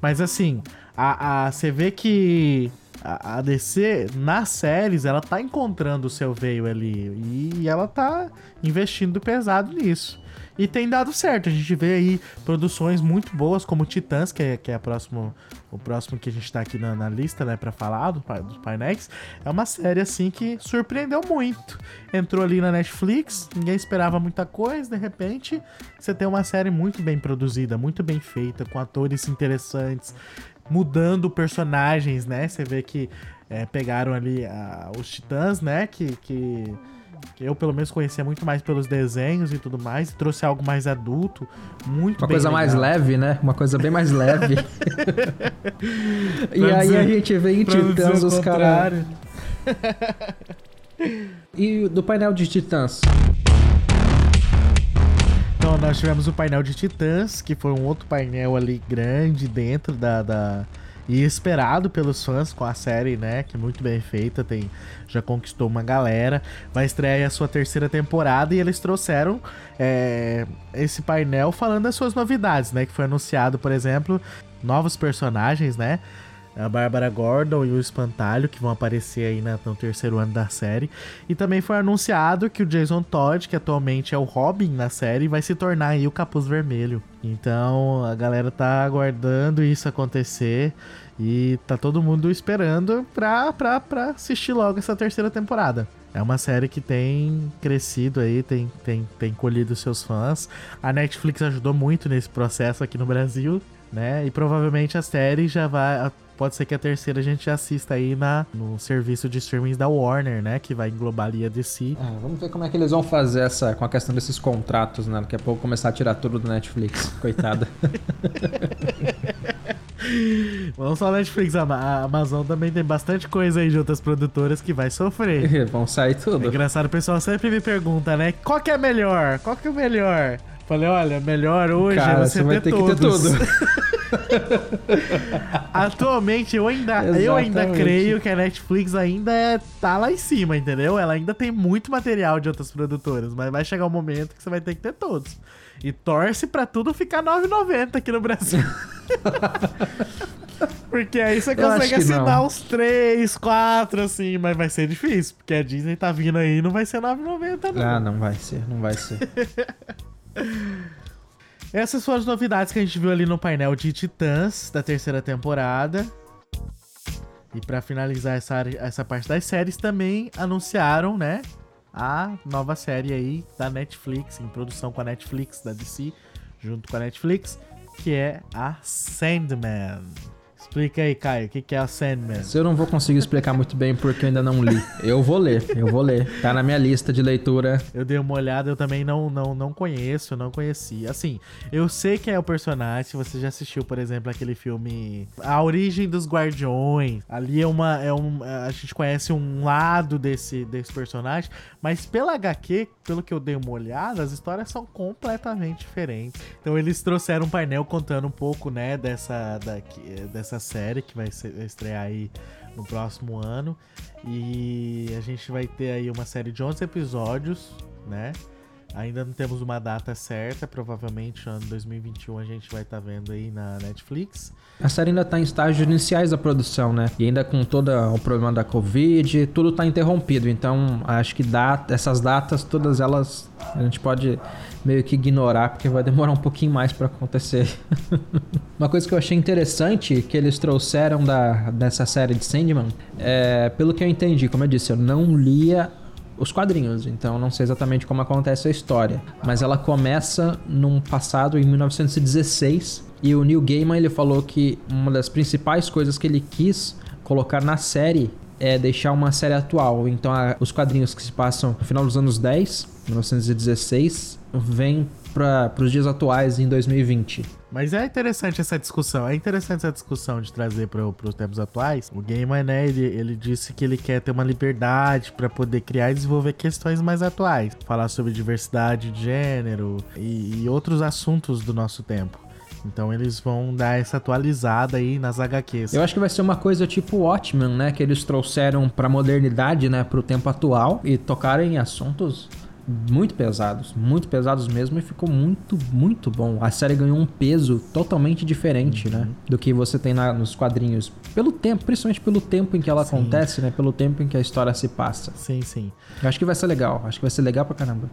Mas assim, a, a, você vê que a, DC, nas séries, ela tá encontrando o seu veio ali. E ela tá investindo pesado nisso. E tem dado certo. A gente vê aí produções muito boas, como Titãs, que é, que é a próximo, o próximo que a gente tá aqui na, na lista, né, pra falar do, dos painéis. É uma série, assim, que surpreendeu muito. Entrou ali na Netflix, ninguém esperava muita coisa, de repente você tem uma série muito bem produzida, muito bem feita, com atores interessantes, mudando personagens, né? Você vê que é, pegaram ali a, os Titãs, né, que... que que eu pelo menos conhecia muito mais pelos desenhos e tudo mais, e trouxe algo mais adulto, muito Uma coisa legal. mais leve, né? Uma coisa bem mais leve. e aí dizer, a gente vê em Titãs os caras. e do painel de Titãs? Então, nós tivemos o painel de Titãs, que foi um outro painel ali grande dentro da, da e esperado pelos fãs com a série, né? Que é muito bem feita, tem já conquistou uma galera. Vai estrear a sua terceira temporada e eles trouxeram é, esse painel falando das suas novidades, né? Que foi anunciado, por exemplo, novos personagens, né? A Bárbara Gordon e o Espantalho, que vão aparecer aí na, no terceiro ano da série. E também foi anunciado que o Jason Todd, que atualmente é o Robin na série, vai se tornar aí o Capuz Vermelho. Então a galera tá aguardando isso acontecer e tá todo mundo esperando pra, pra, pra assistir logo essa terceira temporada. É uma série que tem crescido aí, tem, tem, tem colhido seus fãs. A Netflix ajudou muito nesse processo aqui no Brasil, né? E provavelmente a série já vai pode ser que a terceira a gente assista aí na, no serviço de streaming da Warner, né? Que vai englobar ali a DC. É, vamos ver como é que eles vão fazer essa com a questão desses contratos, né? Daqui a pouco começar a tirar tudo do Netflix. Coitada. Vamos falar Netflix, a Amazon também tem bastante coisa aí de outras produtoras que vai sofrer. Vão sair tudo. É engraçado, o pessoal sempre me pergunta, né? Qual que é melhor? Qual que é o melhor? Falei, olha, melhor hoje Cara, é você, você ter, ter todos. Que ter tudo. Atualmente eu ainda, eu ainda creio que a Netflix ainda é, tá lá em cima, entendeu? Ela ainda tem muito material de outras produtoras, mas vai chegar um momento que você vai ter que ter todos. E torce pra tudo ficar 9,90 aqui no Brasil. porque aí você consegue assinar uns 3, 4, assim, mas vai ser difícil, porque a Disney tá vindo aí e não vai ser 9,90 não. Ah, não vai ser, não vai ser. Essas foram as novidades que a gente viu ali no painel de Titãs da terceira temporada. E para finalizar essa, essa parte das séries, também anunciaram, né? A nova série aí da Netflix, em produção com a Netflix, da DC, junto com a Netflix, que é a Sandman. Explica aí, Caio, o que, que é a Sandman? Se eu não vou conseguir explicar muito bem porque eu ainda não li. Eu vou ler, eu vou ler. Tá na minha lista de leitura. Eu dei uma olhada, eu também não, não, não conheço, não conheci. Assim, eu sei quem é o personagem. Se você já assistiu, por exemplo, aquele filme A Origem dos Guardiões. Ali é uma. É um, a gente conhece um lado desse, desse personagem, mas pela HQ, pelo que eu dei uma olhada, as histórias são completamente diferentes. Então eles trouxeram um painel contando um pouco, né, dessa, da, dessa série que vai estrear aí no próximo ano. E a gente vai ter aí uma série de 11 episódios, né? Ainda não temos uma data certa, provavelmente ano 2021 a gente vai estar tá vendo aí na Netflix. A série ainda está em estágios iniciais da produção, né? E ainda com todo o problema da Covid, tudo está interrompido. Então, acho que data, essas datas, todas elas, a gente pode meio que ignorar, porque vai demorar um pouquinho mais para acontecer. Uma coisa que eu achei interessante que eles trouxeram da, dessa série de Sandman, é, pelo que eu entendi, como eu disse, eu não lia os quadrinhos, então não sei exatamente como acontece a história, mas ela começa num passado em 1916 e o Neil Gaiman ele falou que uma das principais coisas que ele quis colocar na série é deixar uma série atual. Então, a, os quadrinhos que se passam no final dos anos 10, 1916, vêm para os dias atuais em 2020. Mas é interessante essa discussão, é interessante essa discussão de trazer para os tempos atuais. O Gamer, né, ele, ele disse que ele quer ter uma liberdade para poder criar e desenvolver questões mais atuais, falar sobre diversidade de gênero e, e outros assuntos do nosso tempo. Então eles vão dar essa atualizada aí nas HQs. Eu acho que vai ser uma coisa tipo Watchmen, né? Que eles trouxeram pra modernidade, né? Pro tempo atual e tocaram em assuntos muito pesados, muito pesados mesmo, e ficou muito, muito bom. A série ganhou um peso totalmente diferente, né, uhum. né? Do que você tem na, nos quadrinhos. Pelo tempo, principalmente pelo tempo em que ela sim. acontece, né? Pelo tempo em que a história se passa. Sim, sim. Eu acho que vai ser legal, acho que vai ser legal pra caramba.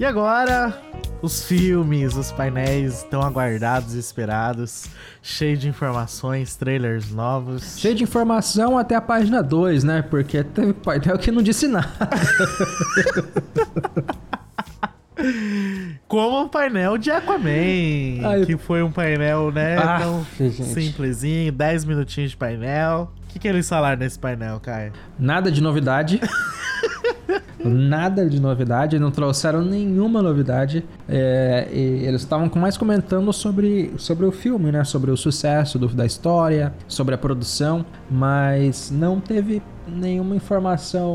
E agora, os filmes, os painéis tão aguardados e esperados, cheio de informações, trailers novos. Cheio de informação até a página 2, né? Porque teve painel que não disse nada. Como o painel de Aquaman, Ai, que foi um painel, né, Ah, tão gente. simplesinho, 10 minutinhos de painel. O que, que eles falaram nesse painel, Caio? Nada de novidade. Nada de novidade, não trouxeram nenhuma novidade. É, eles estavam mais comentando sobre, sobre o filme, né? Sobre o sucesso do- da história, sobre a produção, mas não teve nenhuma informação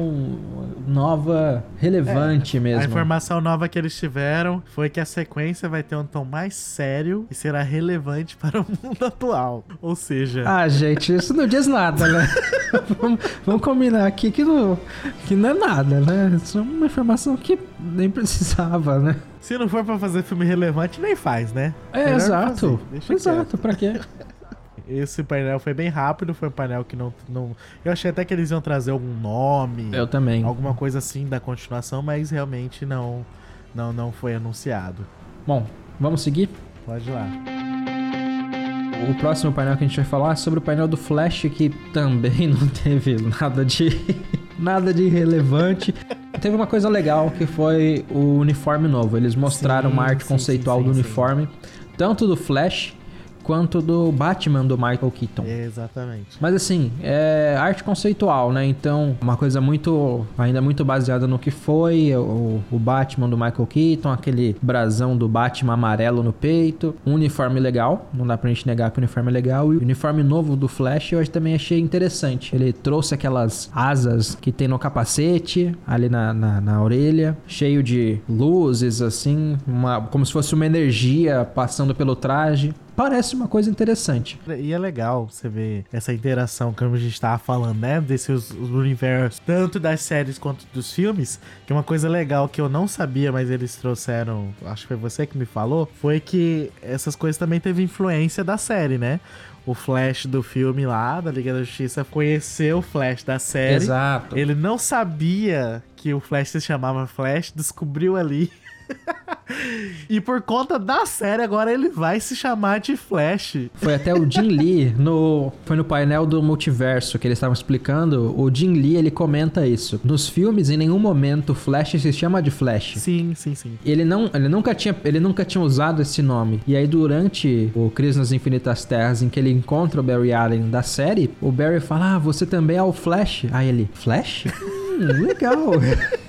nova, relevante A mesmo. informação nova que eles tiveram foi que a sequência vai ter um tom mais sério e será relevante para o mundo atual. Ou seja, Ah, gente, isso não diz nada, né? vamos, vamos combinar aqui que não, que não é nada, né? Isso é uma informação que nem precisava, né? se não for pra fazer filme relevante, nem faz, né? É, Melhor exato. Exato, pra quê? Esse painel foi bem rápido, foi um painel que não, não. Eu achei até que eles iam trazer algum nome, Eu também. alguma coisa assim da continuação, mas realmente não, não, não foi anunciado. Bom, vamos seguir? Pode ir lá. O próximo painel que a gente vai falar é sobre o painel do Flash, que também não teve nada de nada de relevante. Teve uma coisa legal que foi o uniforme novo. Eles mostraram Sim, uma arte sim, conceitual sim, do uniforme, tanto do Flash quanto do Batman do Michael Keaton. Exatamente. Mas assim, é arte conceitual, né? Então, uma coisa muito. ainda muito baseada no que foi o, o Batman do Michael Keaton, aquele brasão do Batman amarelo no peito, um uniforme legal, não dá pra gente negar que o uniforme é legal, e o uniforme novo do Flash eu também achei interessante. Ele trouxe aquelas asas que tem no capacete, ali na, na, na orelha, cheio de luzes, assim, uma, como se fosse uma energia passando pelo traje. Parece uma coisa interessante. E é legal você ver essa interação, como a gente tava falando, né? Desses os universos, tanto das séries quanto dos filmes. Que uma coisa legal que eu não sabia, mas eles trouxeram, acho que foi você que me falou, foi que essas coisas também teve influência da série, né? O Flash do filme lá, da Liga da Justiça, conheceu o Flash da série. Exato. Ele não sabia que o Flash se chamava Flash, descobriu ali. e por conta da série, agora ele vai se chamar de Flash. Foi até o Jim Lee no foi no painel do multiverso que eles estavam explicando. O Jim Lee ele comenta isso. Nos filmes em nenhum momento Flash se chama de Flash. Sim, sim, sim. Ele não, ele nunca tinha, ele nunca tinha usado esse nome. E aí durante o Crise nas Infinitas Terras em que ele encontra o Barry Allen da série, o Barry fala: "Ah, você também é o Flash?" Aí ele: "Flash? Hum, legal."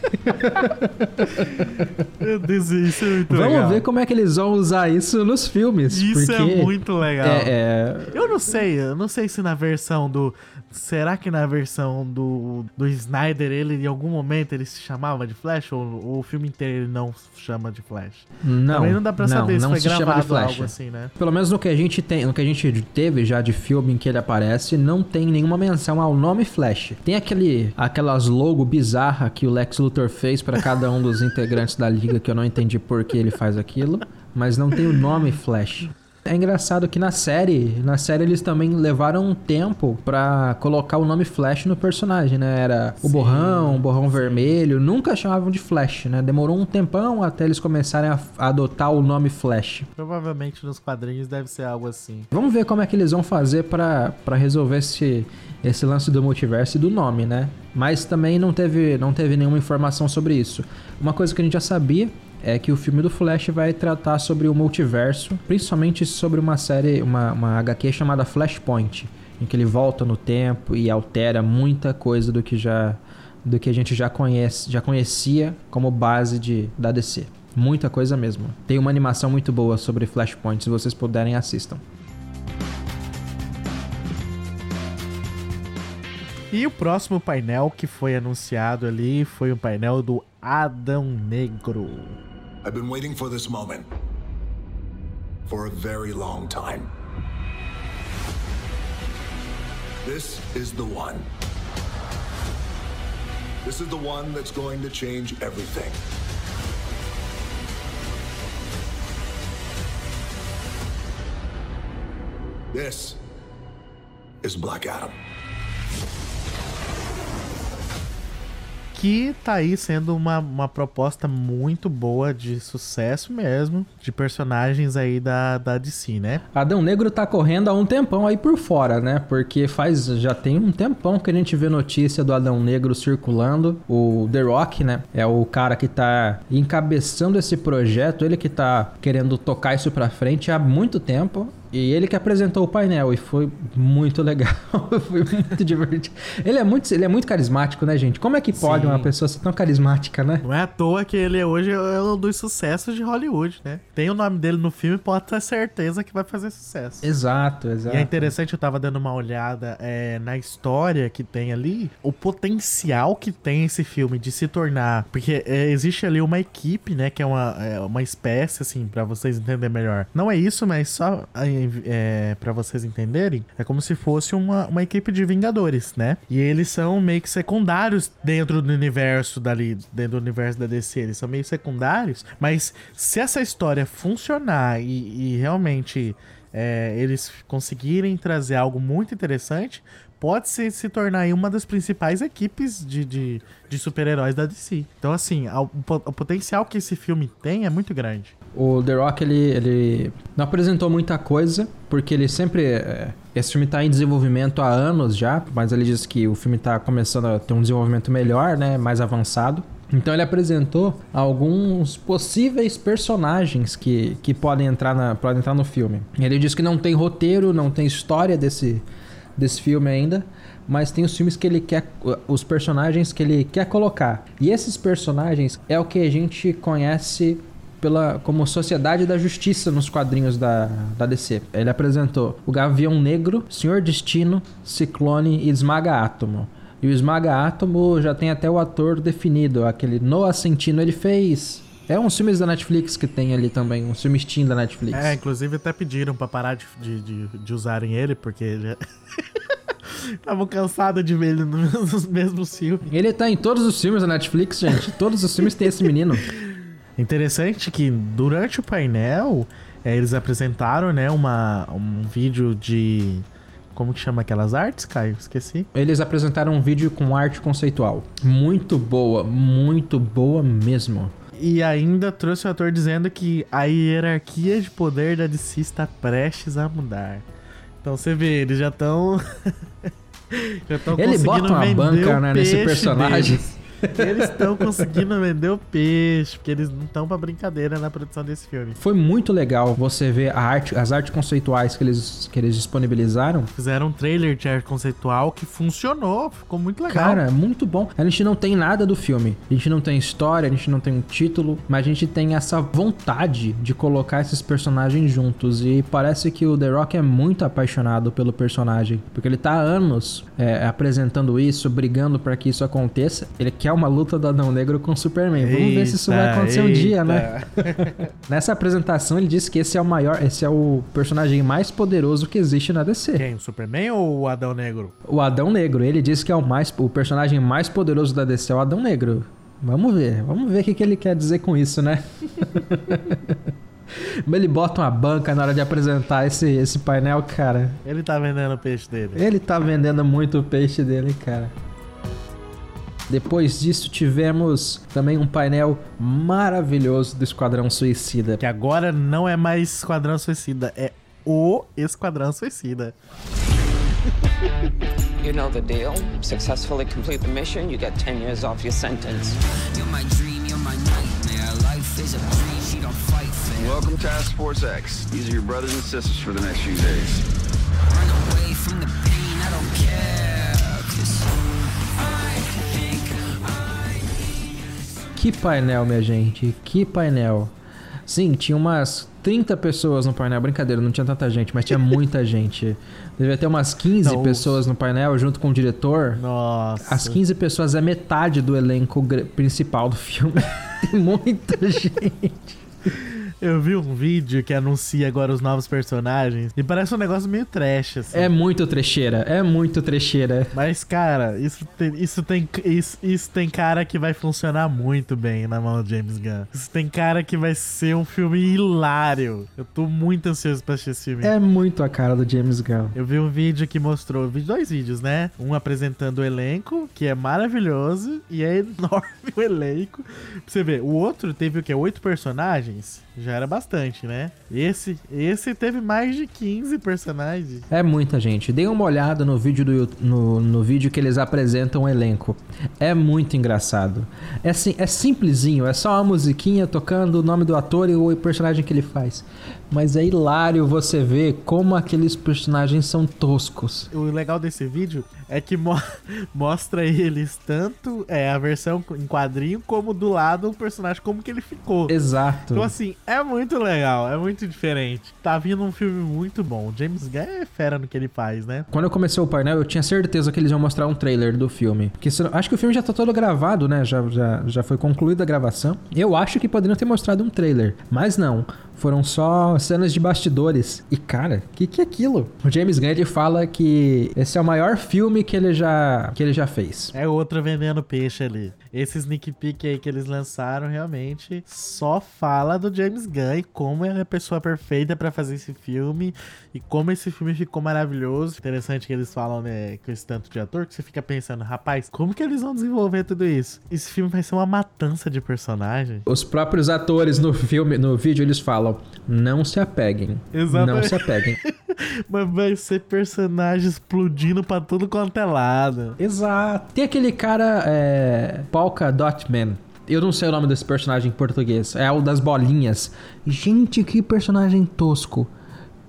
Meu Deus, isso é muito Vamos legal. ver como é que eles vão usar isso nos filmes. Isso é muito legal. É, é, Eu não sei, eu não sei se na versão do. Será que na versão do, do Snyder ele em algum momento ele se chamava de Flash ou, ou o filme inteiro ele não chama de Flash? Não, Também não dá pra saber se não foi se chama de gravado Flash. algo assim, né? Pelo menos no que a gente tem, no que a gente teve já de filme em que ele aparece, não tem nenhuma menção ao nome Flash. Tem aquele aquelas logo bizarra que o Lex Luthor fez pra cada um dos integrantes da liga que eu não entendi por que ele faz aquilo, mas não tem o nome Flash. É engraçado que na série, na série eles também levaram um tempo pra colocar o nome Flash no personagem, né? Era o Sim, borrão, o borrão vermelho, nunca chamavam de Flash, né? Demorou um tempão até eles começarem a a adotar o nome Flash. Provavelmente nos quadrinhos deve ser algo assim. Vamos ver como é que eles vão fazer pra resolver esse, esse lance do multiverso e do nome, né? Mas também não teve, não teve nenhuma informação sobre isso. Uma coisa que a gente já sabia é que o filme do Flash vai tratar sobre o multiverso, principalmente sobre uma série, uma, uma HQ chamada Flashpoint, em que ele volta no tempo e altera muita coisa do que já do que a gente já conhece, já conhecia como base de da DC. Muita coisa mesmo. Tem uma animação muito boa sobre Flashpoint, se vocês puderem assistam. E o próximo painel que foi anunciado ali foi o painel do Adão Negro. I've been waiting for this moment for a very long time. This is the one. This is the one that's going to change everything. This is Black Adam. Que tá aí sendo uma, uma proposta muito boa de sucesso mesmo, de personagens aí da, da DC, né? Adão Negro tá correndo há um tempão aí por fora, né? Porque faz já tem um tempão que a gente vê notícia do Adão Negro circulando. O The Rock, né? É o cara que tá encabeçando esse projeto, ele que tá querendo tocar isso pra frente há muito tempo. E ele que apresentou o painel e foi muito legal, foi muito divertido. Ele é muito, ele é muito carismático, né, gente? Como é que pode Sim. uma pessoa ser tão carismática, né? Não é à toa que ele hoje é um dos sucessos de Hollywood, né? Tem o nome dele no filme, pode ter certeza que vai fazer sucesso. Exato, exato. E é interessante, eu tava dando uma olhada é, na história que tem ali, o potencial que tem esse filme de se tornar. Porque é, existe ali uma equipe, né? Que é uma, é uma espécie, assim, pra vocês entenderem melhor. Não é isso, mas só é, para vocês entenderem, é como se fosse uma, uma equipe de Vingadores, né? E eles são meio que secundários dentro do universo dali, dentro do universo da DC. Eles são meio secundários, mas se essa história funcionar e, e realmente é, eles conseguirem trazer algo muito interessante, pode se, se tornar uma das principais equipes de, de, de super-heróis da DC. Então, assim, o, o potencial que esse filme tem é muito grande. O The Rock, ele, ele não apresentou muita coisa, porque ele sempre... É, esse filme tá em desenvolvimento há anos já, mas ele disse que o filme tá começando a ter um desenvolvimento melhor, né, mais avançado. Então ele apresentou alguns possíveis personagens que, que podem, entrar na, podem entrar no filme. Ele disse que não tem roteiro, não tem história desse, desse filme ainda, mas tem os filmes que ele quer, os personagens que ele quer colocar. E esses personagens é o que a gente conhece pela, como Sociedade da Justiça nos quadrinhos da, da DC. Ele apresentou o Gavião Negro, Senhor Destino, Ciclone e Esmaga Átomo. E o Esmaga Átomo já tem até o ator definido, aquele Noah Centino, ele fez é uns filmes da Netflix que tem ali também, uns filmes Steam da Netflix. É, inclusive até pediram pra parar de, de, de, de usarem ele, porque já... Estavam cansados de ver ele nos mesmos filmes. Ele tá em todos os filmes da Netflix, gente. todos os filmes tem esse menino. Interessante que durante o painel é, eles apresentaram, né, uma, um vídeo de. Como que chama aquelas artes, Caio? Esqueci. Eles apresentaram um vídeo com arte conceitual. Muito boa, muito boa mesmo. E ainda trouxe o ator dizendo que a hierarquia de poder da DC está prestes a mudar. Então você vê, eles já estão. já estão Ele bota uma banca né, nesse personagem. Deles. Eles estão conseguindo vender o peixe, porque eles não estão pra brincadeira na produção desse filme. Foi muito legal você ver a arte, as artes conceituais que eles, que eles disponibilizaram. Fizeram um trailer de arte conceitual que funcionou, ficou muito legal. Cara, muito bom. A gente não tem nada do filme. A gente não tem história, a gente não tem um título, mas a gente tem essa vontade de colocar esses personagens juntos. E parece que o The Rock é muito apaixonado pelo personagem, porque ele tá há anos é, apresentando isso, brigando para que isso aconteça. Ele quer uma luta do Adão Negro com o Superman. Vamos eita, ver se isso vai acontecer eita. um dia, né? Nessa apresentação ele disse que esse é o maior, esse é o personagem mais poderoso que existe na DC. Quem? O Superman ou o Adão Negro? O Adão Negro. Ele disse que é o mais, o personagem mais poderoso da DC é o Adão Negro. Vamos ver, vamos ver o que, que ele quer dizer com isso, né? Ele bota uma banca na hora de apresentar esse, esse painel, cara. Ele tá vendendo o peixe dele. Ele tá vendendo muito o peixe dele, cara. Depois disso, tivemos também um painel maravilhoso do Esquadrão Suicida. Que agora não é mais Esquadrão Suicida, é o Esquadrão Suicida. You know the deal. Successfully complete the mission, you get 10 years off your sentence. You're my dream, you're my nightmare. Life is a breeze, she don't fight fair. Welcome Task Force X. These are your brothers and sisters for the next few days. Run away from the pain, I don't care. Que painel, minha gente. Que painel. Sim, tinha umas 30 pessoas no painel. Brincadeira, não tinha tanta gente, mas tinha muita gente. Devia ter umas 15 Não, pessoas no painel junto com o diretor. Nossa. As 15 pessoas é metade do elenco principal do filme. Tem muita gente. Eu vi um vídeo que anuncia agora os novos personagens e parece um negócio meio trash, assim. É muito trecheira, é muito trecheira. Mas, cara, isso tem, isso tem, isso, isso tem cara que vai funcionar muito bem na mão do James Gunn. Isso tem cara que vai ser um filme hilário. Eu tô muito ansioso pra assistir esse filme. É muito a cara do James Gunn. Eu vi um vídeo que mostrou, vi dois vídeos, né? Um apresentando o elenco, que é maravilhoso, e é enorme o elenco. Pra você ver, o outro teve o quê? Oito personagens? Já era bastante, né? Esse, esse teve mais de 15 personagens. É muita gente. Dê uma olhada no vídeo, do, no, no vídeo que eles apresentam o elenco. É muito engraçado. É, sim, é simplesinho, é só uma musiquinha tocando o nome do ator e o personagem que ele faz. Mas é hilário você ver como aqueles personagens são toscos. O legal desse vídeo é que mo- mostra eles tanto é a versão em quadrinho como do lado o personagem como que ele ficou. Exato. Então assim, é muito legal, é muito diferente. Tá vindo um filme muito bom. O James Gunn é fera no que ele faz, né? Quando eu comecei o painel, eu tinha certeza que eles iam mostrar um trailer do filme. Porque acho que o filme já tá todo gravado, né? Já, já, já foi concluída a gravação. Eu acho que poderiam ter mostrado um trailer. Mas não. Foram só cenas de bastidores. E, cara, o que, que é aquilo? O James Gunn ele fala que esse é o maior filme que ele já, que ele já fez. É outra vendendo peixe ali. Esse sneak peek aí que eles lançaram realmente só fala do James Gunn e como ele é a pessoa perfeita pra fazer esse filme e como esse filme ficou maravilhoso. Interessante que eles falam, né, com esse tanto de ator que você fica pensando, rapaz, como que eles vão desenvolver tudo isso? Esse filme vai ser uma matança de personagem. Os próprios atores no filme, no vídeo, eles falam: não se apeguem. Exatamente. Não se apeguem. Mas vai ser personagem explodindo pra tudo quanto é lado. Exato. Tem aquele cara, é, Polka Dot Man. Eu não sei o nome desse personagem em português. É o das bolinhas. Gente, que personagem tosco.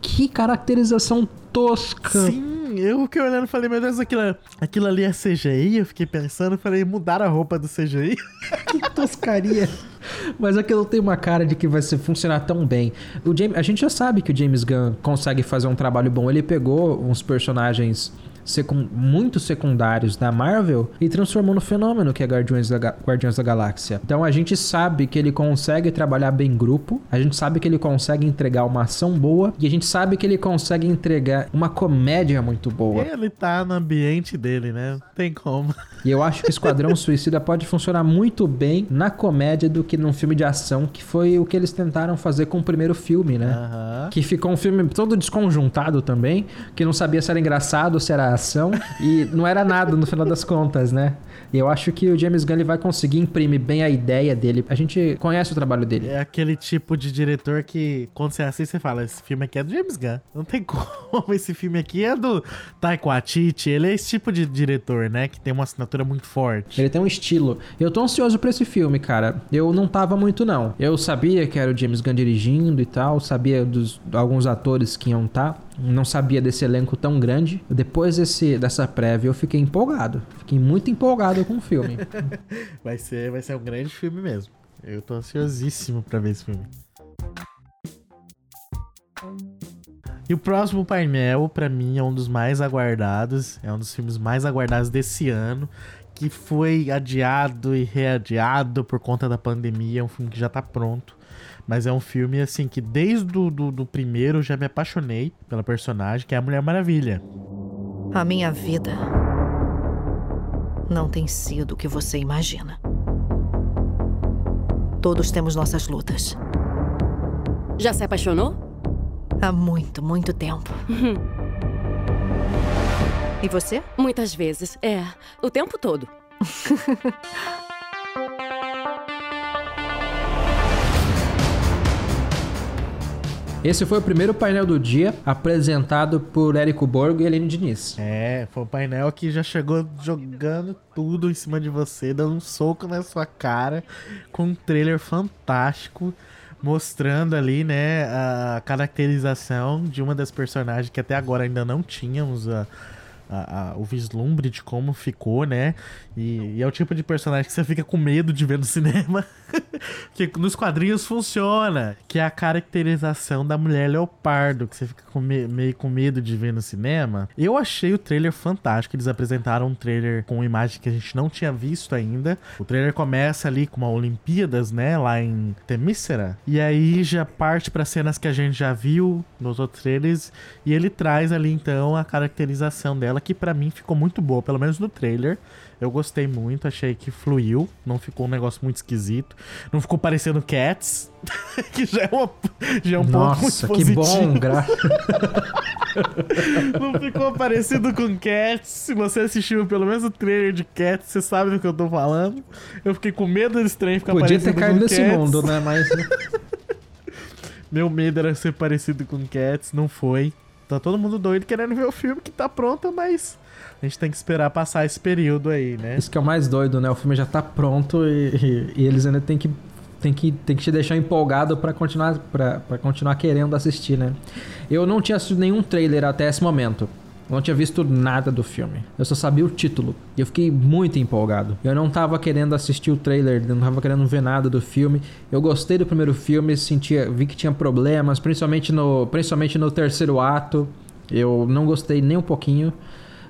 Que caracterização tosca. Sim, eu fiquei olhando e falei, meu Deus, aquilo, aquilo ali é CGI? Eu fiquei pensando, falei, mudaram a roupa do CGI? que toscaria. Mas aquilo tem uma cara de que vai ser, funcionar tão bem. O James, a gente já sabe que o James Gunn consegue fazer um trabalho bom. Ele pegou uns personagens secun- muito secundários da Marvel e transformou no fenômeno que é Guardiões da, Ga- Guardiões da Galáxia. Então a gente sabe que ele consegue trabalhar bem em grupo, a gente sabe que ele consegue entregar uma ação boa e a gente sabe que ele consegue entregar uma comédia muito boa. Ele tá no ambiente dele, né? Tem como. E eu acho que Esquadrão Suicida pode funcionar muito bem na comédia do que num filme de ação, que foi o que eles tentaram fazer com o primeiro filme, né? Aham. Que ficou um filme todo desconjuntado também, que não sabia se era engraçado ou se era ação, e não era nada no final das contas, né? E eu acho que o James Gunn ele vai conseguir imprimir bem a ideia dele. A gente conhece o trabalho dele. É aquele tipo de diretor que, quando você assiste, você fala: esse filme aqui é do James Gunn. Não tem como. Esse filme aqui é do Taika Waititi. Ele é esse tipo de diretor, né? Que tem uma assinatura muito forte. Ele tem um estilo. Eu tô ansioso pra esse filme, cara. Eu não tava muito, não. Eu sabia que era o James Gunn dirigindo e tal, sabia dos alguns atores que iam estar. Não sabia desse elenco tão grande. Depois desse, dessa prévia, eu fiquei empolgado. Fiquei muito empolgado com o filme. Vai ser, vai ser um grande filme mesmo. Eu tô ansiosíssimo pra ver esse filme. E o próximo painel, pra mim, é um dos mais aguardados. É um dos filmes mais aguardados desse ano. Que foi adiado e readiado por conta da pandemia. É um filme que já tá pronto. Mas é um filme, assim, que desde o do, do primeiro já me apaixonei pela personagem, que é a Mulher Maravilha. A minha vida não tem sido o que você imagina. Todos temos nossas lutas. Já se apaixonou? Há muito, muito tempo. E você? Muitas vezes, é. O tempo todo. Esse foi o primeiro painel do dia, apresentado por Érico Borgo e Helene Diniz. É, foi um painel que já chegou jogando tudo em cima de você, dando um soco na sua cara, com um trailer fantástico, mostrando ali, né, a caracterização de uma das personagens que até agora ainda não tínhamos, a, a- a- o vislumbre de como ficou, né? E, e é o tipo de personagem que você fica com medo de ver no cinema. que nos quadrinhos funciona. Que é a caracterização da mulher leopardo, que você fica com me- meio com medo de ver no cinema. Eu achei o trailer fantástico. Eles apresentaram um trailer com imagem que a gente não tinha visto ainda. O trailer começa ali com uma Olimpíadas, né? Lá em Temícera. E aí já parte para cenas que a gente já viu nos outros trailers. E ele traz ali então a caracterização dela, que pra mim ficou muito boa, pelo menos no trailer. Eu gostei muito, achei que fluiu, não ficou um negócio muito esquisito. Não ficou parecendo Cats, que já é, uma, já é um Nossa, ponto muito que positivo. bom, gra... Não ficou parecido com Cats. Se você assistiu pelo menos o trailer de Cats, você sabe do que eu tô falando. Eu fiquei com medo desse trem ficar Podia ter parecido caído com nesse Cats. mundo, né? Mas Meu medo era ser parecido com Cats, não foi. Tá todo mundo doido querendo ver o filme que tá pronto, mas a gente tem que esperar passar esse período aí, né? isso que é o mais doido, né? O filme já tá pronto e, e- e eles ainda tem que, tem que, tem que te deixar empolgado pra continuar, pra continuar querendo assistir, né? Eu não tinha assistido nenhum trailer até esse momento. Eu não tinha visto nada do filme. Eu só sabia o título. E eu fiquei muito empolgado. Eu não tava querendo assistir o trailer, não tava querendo ver nada do filme. Eu gostei do primeiro filme, sentia, vi que tinha problemas, principalmente no, principalmente no terceiro ato. Eu não gostei nem um pouquinho,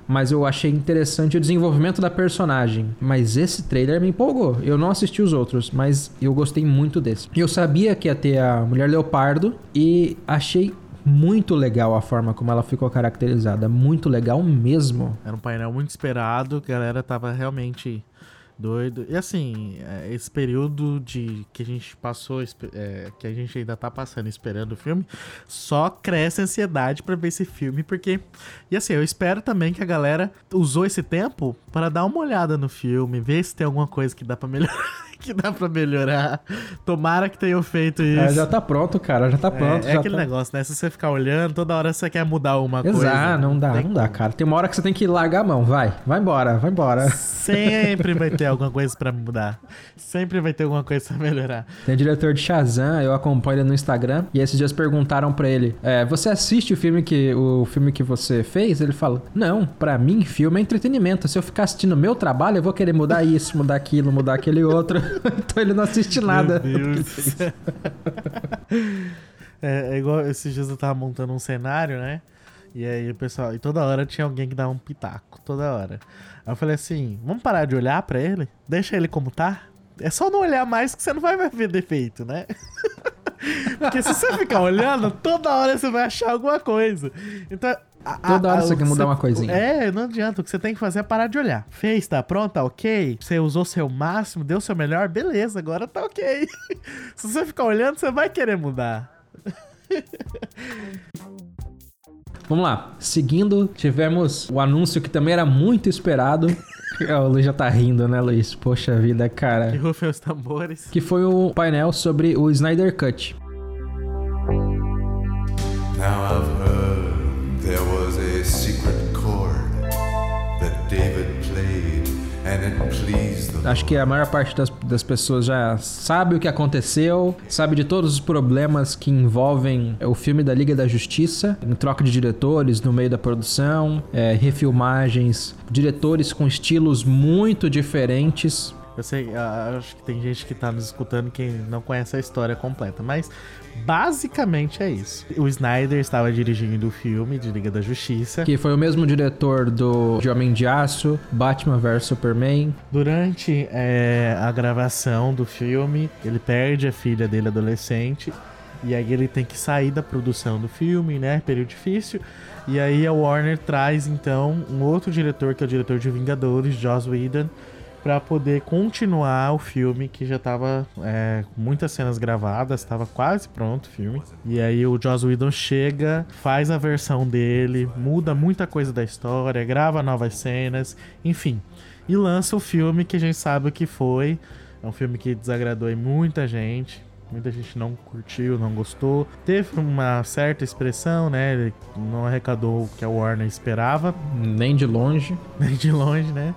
mas eu achei interessante o desenvolvimento da personagem. Mas esse trailer me empolgou. Eu não assisti os outros, mas eu gostei muito desse. Eu sabia que ia ter a Mulher Leopardo e achei muito legal a forma como ela ficou caracterizada. Muito legal mesmo. Era um painel muito esperado, a galera tava realmente doido. E assim, é, esse período de que a gente passou, é, que a gente ainda tá passando esperando o filme, só cresce a ansiedade pra ver esse filme, porque. E assim, eu espero também que a galera usou esse tempo para dar uma olhada no filme, ver se tem alguma coisa que dá pra melhorar. que dá pra melhorar. Tomara que tenham feito isso. É, já tá pronto, cara. Já tá pronto. É, é aquele tá... negócio, né? Se você ficar olhando, toda hora você quer mudar uma coisa. Exato, não dá, Tem não dá, cara. Tem uma hora que você tem que largar a mão. Vai, vai embora, vai embora. Sempre vai ter alguma coisa pra mudar. Sempre vai ter alguma coisa pra melhorar. Tem o diretor de Shazam, eu acompanho ele no Instagram, e esses dias perguntaram pra ele: é, Você assiste o filme que o filme que você fez? Ele fala: Não, pra mim, filme é entretenimento. Se eu ficar assistindo meu trabalho, eu vou querer mudar isso, mudar aquilo, mudar aquele outro. então ele não assiste nada. Meu Deus. é, é igual esses dias eu tava montando um cenário, né? E aí o pessoal, e toda hora tinha alguém que dava um pitaco, toda hora. Aí eu falei assim: vamos parar de olhar pra ele? Deixa ele como tá? É só não olhar mais que você não vai ver defeito, né? Porque se você ficar olhando, toda hora você vai achar alguma coisa. Então. A- Toda hora a- você quer que mudar uma coisinha. É, não adianta. O que você tem que fazer é parar de olhar. Fez, tá pronto, tá ok? Você usou seu máximo, deu seu melhor, beleza, agora tá ok. se você ficar olhando, você vai querer mudar. Vamos lá. Seguindo, tivemos o anúncio que também era muito esperado. o Luiz já tá rindo, né, Luiz? Poxa vida, Que cara. rufem os tambores. Que foi o painel sobre o Snyder Cut. Now I've heard Acho que a maior parte das, das pessoas já sabe o que aconteceu, sabe de todos os problemas que envolvem o filme da Liga da Justiça, em troca de diretores no meio da produção, é, refilmagens, diretores com estilos muito diferentes. Eu sei, ah, acho que tem gente que tá nos escutando que não conhece a história completa, mas basicamente é isso. O Snyder estava dirigindo o filme de Liga da Justiça. Que foi o mesmo diretor do de Homem de Aço, Batman vs Superman. Durante é, a gravação do filme, ele perde a filha dele adolescente. E aí ele tem que sair da produção do filme, né? Período difícil. E aí a Warner traz então um outro diretor, que é o diretor de Vingadores, Joss Whedon, para poder continuar o filme que já tava é, com muitas cenas gravadas, estava quase pronto o filme. E aí o Joss Whedon chega, faz a versão dele, muda muita coisa da história, grava novas cenas, enfim. E lança o filme que a gente sabe o que foi. É um filme que desagradou muita gente. Muita gente não curtiu, não gostou. Teve uma certa expressão, né? Ele não arrecadou o que a Warner esperava. Nem de longe. Nem de longe, né?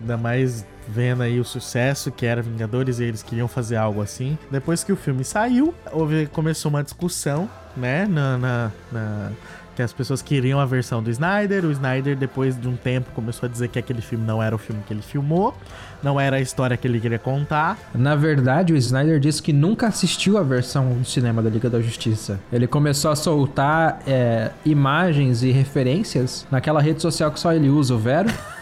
Ainda mais vendo aí o sucesso que era Vingadores e eles queriam fazer algo assim. Depois que o filme saiu, houve, começou uma discussão, né? Na, na, na- Que as pessoas queriam a versão do Snyder. O Snyder, depois de um tempo, começou a dizer que aquele filme não era o filme que ele filmou, não era a história que ele queria contar. Na verdade, o Snyder disse que nunca assistiu a versão do cinema da Liga da Justiça. Ele começou a soltar é, imagens e referências naquela rede social que só ele usa, o Vero.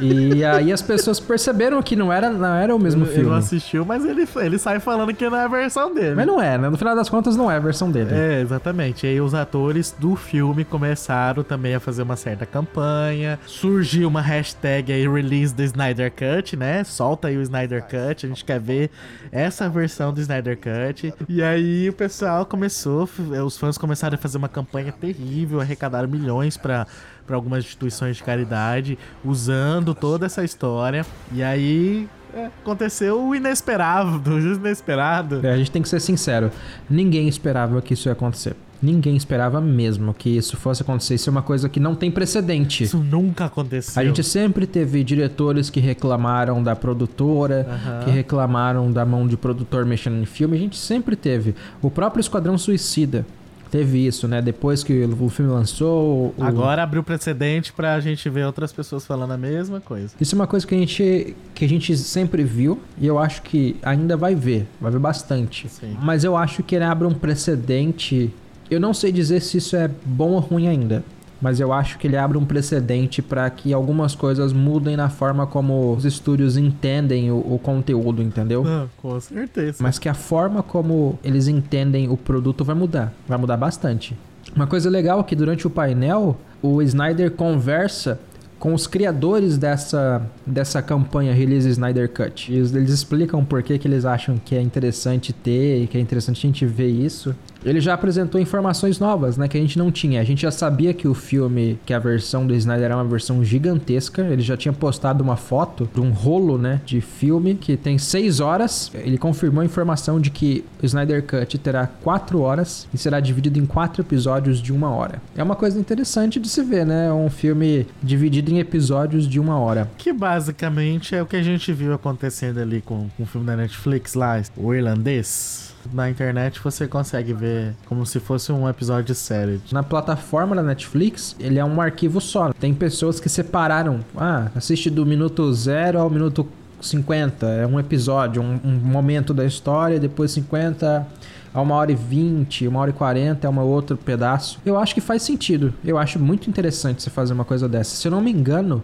E aí as pessoas perceberam que não era, não era o mesmo ele, filme. Ele não assistiu, mas ele, ele sai falando que não é a versão dele. Mas não é, né? No final das contas, não é a versão dele. É, exatamente. E aí os atores do filme começaram também a fazer uma certa campanha. Surgiu uma hashtag aí, release the Snyder Cut, né? Solta aí o Snyder Cut. A gente quer ver essa versão do Snyder Cut. E aí o pessoal começou, os fãs começaram a fazer uma campanha terrível, arrecadaram milhões pra para algumas instituições de caridade, usando toda essa história. E aí é, aconteceu o inesperado, o inesperado. É, a gente tem que ser sincero, ninguém esperava que isso ia acontecer. Ninguém esperava mesmo que isso fosse acontecer. Isso é uma coisa que não tem precedente. Isso nunca aconteceu. A gente sempre teve diretores que reclamaram da produtora, Aham. que reclamaram da mão de produtor mexendo em filme. A gente sempre teve. O próprio Esquadrão Suicida teve isso, né? Depois que o filme lançou. o- Agora abriu precedente pra gente ver outras pessoas falando a mesma coisa. Isso é uma coisa que a gente que a gente sempre viu e eu acho que ainda vai ver, vai ver bastante. Mas eu acho que ele abre um precedente. Eu não sei dizer se isso é bom ou ruim ainda, mas eu acho que ele abre um precedente para que algumas coisas mudem na forma como os estúdios entendem o, o conteúdo, entendeu? Não, com certeza. Mas que a forma como eles entendem o produto vai mudar. Vai mudar bastante. Uma coisa legal é que durante o painel, o Snyder conversa com os criadores dessa, dessa campanha Release Snyder Cut. E eles, explicam por que, que eles acham que é interessante ter e que é interessante a gente ver isso. Ele já apresentou informações novas, né, que a gente não tinha. A gente já sabia que o filme, que a versão do Snyder é uma versão gigantesca. Ele já tinha postado uma foto de um rolo, né, de filme que tem seis horas. Ele confirmou a informação de que o Snyder Cut terá quatro horas e será dividido em quatro episódios de uma hora. É uma coisa interessante de se ver, né? Um filme dividido em episódios de uma hora. Que basicamente é o que a gente viu acontecendo ali com, com o filme da Netflix lá, o irlandês. Na internet você consegue ver como se fosse um episódio de série. Na plataforma da Netflix, ele é um arquivo só. Tem pessoas que separaram. Ah, assiste do minuto 0 ao minuto 50. É um episódio, um, um momento da história. Depois 50 a uma hora e 20, uma hora e 40 é um outro pedaço. Eu acho que faz sentido. Eu acho muito interessante você fazer uma coisa dessa. Se eu não me engano,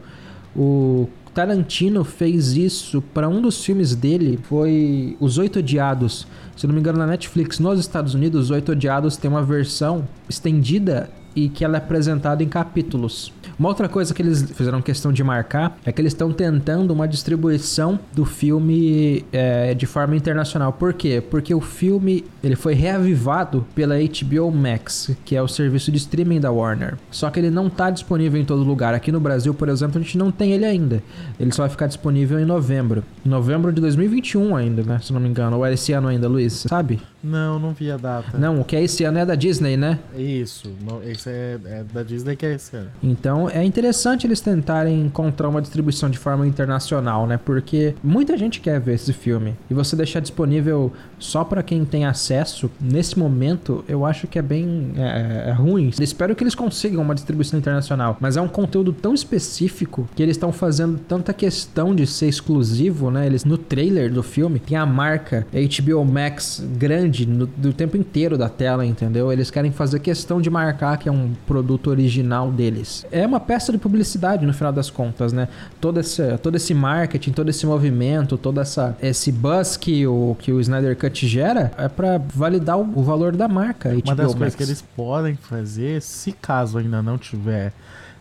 o Tarantino fez isso para um dos filmes dele, foi Os Oito Odiados. Se não me engano, na Netflix, nos Estados Unidos, Os Oito Odiados tem uma versão estendida e que ela é apresentada em capítulos. Uma outra coisa que eles fizeram questão de marcar é que eles estão tentando uma distribuição do filme é, de forma internacional. Por quê? Porque o filme ele foi reavivado pela HBO Max, que é o serviço de streaming da Warner. Só que ele não está disponível em todo lugar. Aqui no Brasil, por exemplo, a gente não tem ele ainda. Ele só vai ficar disponível em novembro. Em novembro de 2021 ainda, né? Se não me engano. Ou é esse ano ainda, Luiz? Sabe? Não, não vi a data. Não, o que é esse ano é da Disney, né? Isso, não, esse é, é da Disney que é esse ano. Então é interessante eles tentarem encontrar uma distribuição de forma internacional, né? Porque muita gente quer ver esse filme. E você deixar disponível só para quem tem acesso, nesse momento, eu acho que é bem é, é ruim. Eu espero que eles consigam uma distribuição internacional. Mas é um conteúdo tão específico que eles estão fazendo tanta questão de ser exclusivo, né? Eles no trailer do filme tem a marca HBO Max grande no, do tempo inteiro da tela, entendeu? Eles querem fazer questão de marcar que é um produto original deles. É uma peça de publicidade no final das contas, né? Todo esse, todo esse marketing, todo esse movimento, todo essa, esse buzz que o, que o Snyder Cut gera é para validar o, o valor da marca. Uma HBO das Max. coisas que eles podem fazer, se caso ainda não tiver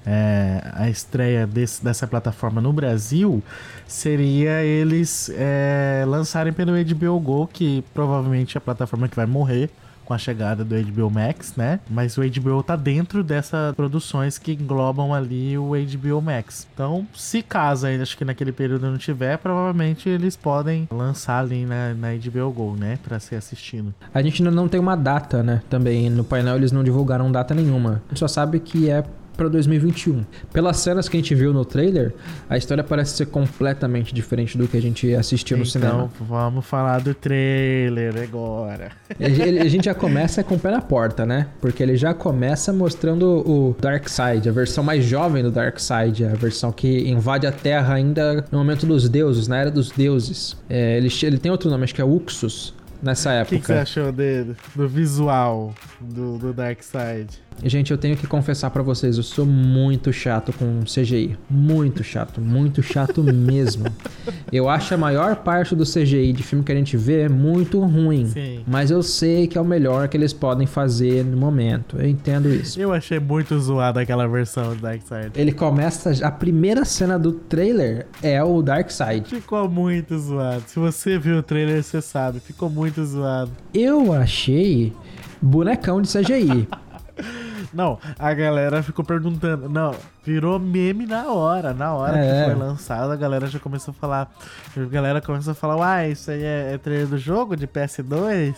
é, a estreia desse- dessa plataforma no Brasil, seria eles é, lançarem pelo HBO Go, que provavelmente é a plataforma que vai morrer com a chegada do HBO Max, né? Mas o HBO tá dentro dessas produções que englobam ali o HBO Max. Então, se caso ainda acho que naquele período não tiver, provavelmente eles podem lançar ali na, na HBO Go, né? Pra ser assistindo. A gente ainda não tem uma data, né? Também no painel eles não divulgaram data nenhuma. A gente só sabe que é pra 2021. Pelas cenas que a gente viu no trailer, a história parece ser completamente diferente do que a gente assistiu no cinema. Então, vamos falar do trailer agora. A gente já começa com o pé na porta, né? Porque ele já começa mostrando o Darkseid, a versão mais jovem do Darkseid, a versão que invade a Terra ainda no momento dos deuses, na era dos deuses. É, ele, ele tem outro nome, acho que é Uxus, nessa O época. que, que você achou dele? Do visual do, do Darkseid? Gente, eu tenho que confessar pra vocês, eu sou muito chato com CGI. Muito chato, muito chato mesmo. Eu acho a maior parte do CGI de filme que a gente vê muito ruim. Sim. Mas eu sei que é o melhor que eles podem fazer no momento. Eu entendo isso. Eu achei muito zoado aquela versão do Darkseid. Ele começa. A primeira cena do trailer é o Darkseid. Ficou muito zoado. Se você viu o trailer, você sabe. Ficou muito zoado. Eu achei bonecão de CGI. Não, a galera ficou perguntando. Não, virou meme na hora. Na hora É. que foi lançado, a galera já começou a falar. A galera começou a falar: Uai, isso aí é, é trailer do jogo de PS2?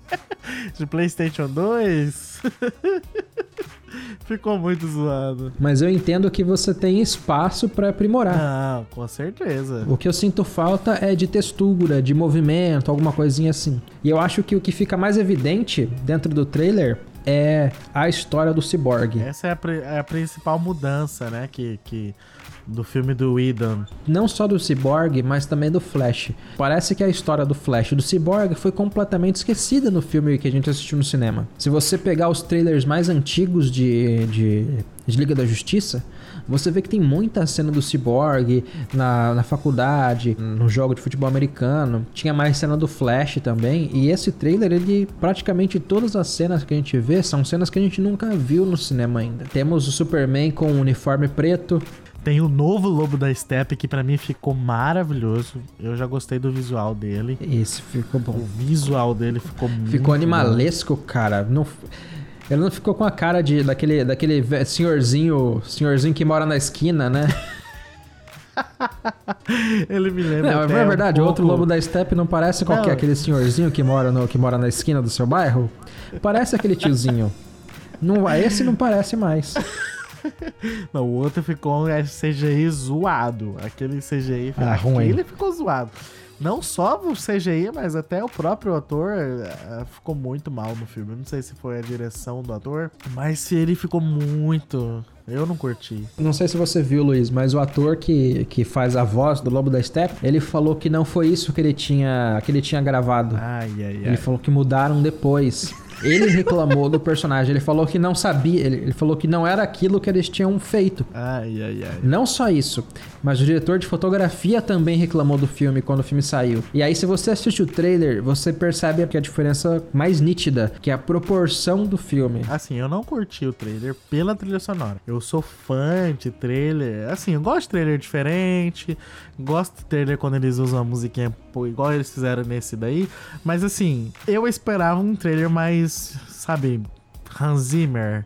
de PlayStation 2? Ficou muito zoado. Mas eu entendo que você tem espaço pra aprimorar. Não, com certeza. O que eu sinto falta é de textura, de movimento, alguma coisinha assim. E eu acho que o que fica mais evidente dentro do trailer é a história do Cyborg. Essa é a, é a principal mudança, né? Que, que do filme do Whedon. Não só do Cyborg, mas também do Flash. Parece que a história do Flash e do Cyborg foi completamente esquecida no filme que a gente assistiu no cinema. Se você pegar os trailers mais antigos de, de, de Liga da Justiça, você vê que tem muita cena do Cyborg na, na faculdade, no jogo de futebol americano. Tinha mais cena do Flash também. E esse trailer, ele praticamente todas as cenas que a gente vê são cenas que a gente nunca viu no cinema ainda. Temos o Superman com um uniforme preto, Tem o novo Lobo da Steppe, que pra mim ficou maravilhoso. Eu já gostei do visual dele. Esse ficou bom. O visual dele ficou muito Ficou bom. animalesco, cara. Não, ele não ficou com a cara de daquele, daquele senhorzinho, senhorzinho que mora na esquina, né? Ele me lembra. Não, é um verdade, o outro pouco- lobo da steppe não parece qualquer Não. aquele senhorzinho que mora, no, que mora na esquina do seu bairro. Parece aquele tiozinho. Não, esse não parece mais. Não, o outro ficou um CGI zoado. Aquele CGI. Ah, ruim. Ele ficou zoado. Não só o CGI, mas até o próprio ator eh, ficou muito mal no filme. Não sei se foi a direção do ator, mas se ele ficou muito. Eu não curti. Não sei se você viu, Luiz, mas o ator que, que faz a voz do Lobo da Steppe, ele falou que não foi isso que ele tinha, que ele tinha gravado. Ai, ai, ai. Ele falou que mudaram depois. Ele reclamou do personagem. Ele falou que não sabia. Ele, ele falou que não era aquilo que eles tinham feito. Ai, ai, ai. Não só isso, mas o diretor de fotografia também reclamou do filme quando o filme saiu. E aí, se você assiste o trailer, você percebe que a diferença mais nítida, que é a proporção do filme. Assim, eu não curti o trailer pela trilha sonora. Eu sou fã de trailer. Assim, eu gosto de trailer diferente. Gosto de trailer quando eles usam a musiquinha igual eles fizeram nesse daí. Mas assim, eu esperava um trailer mais, sabe, Hans Zimmer.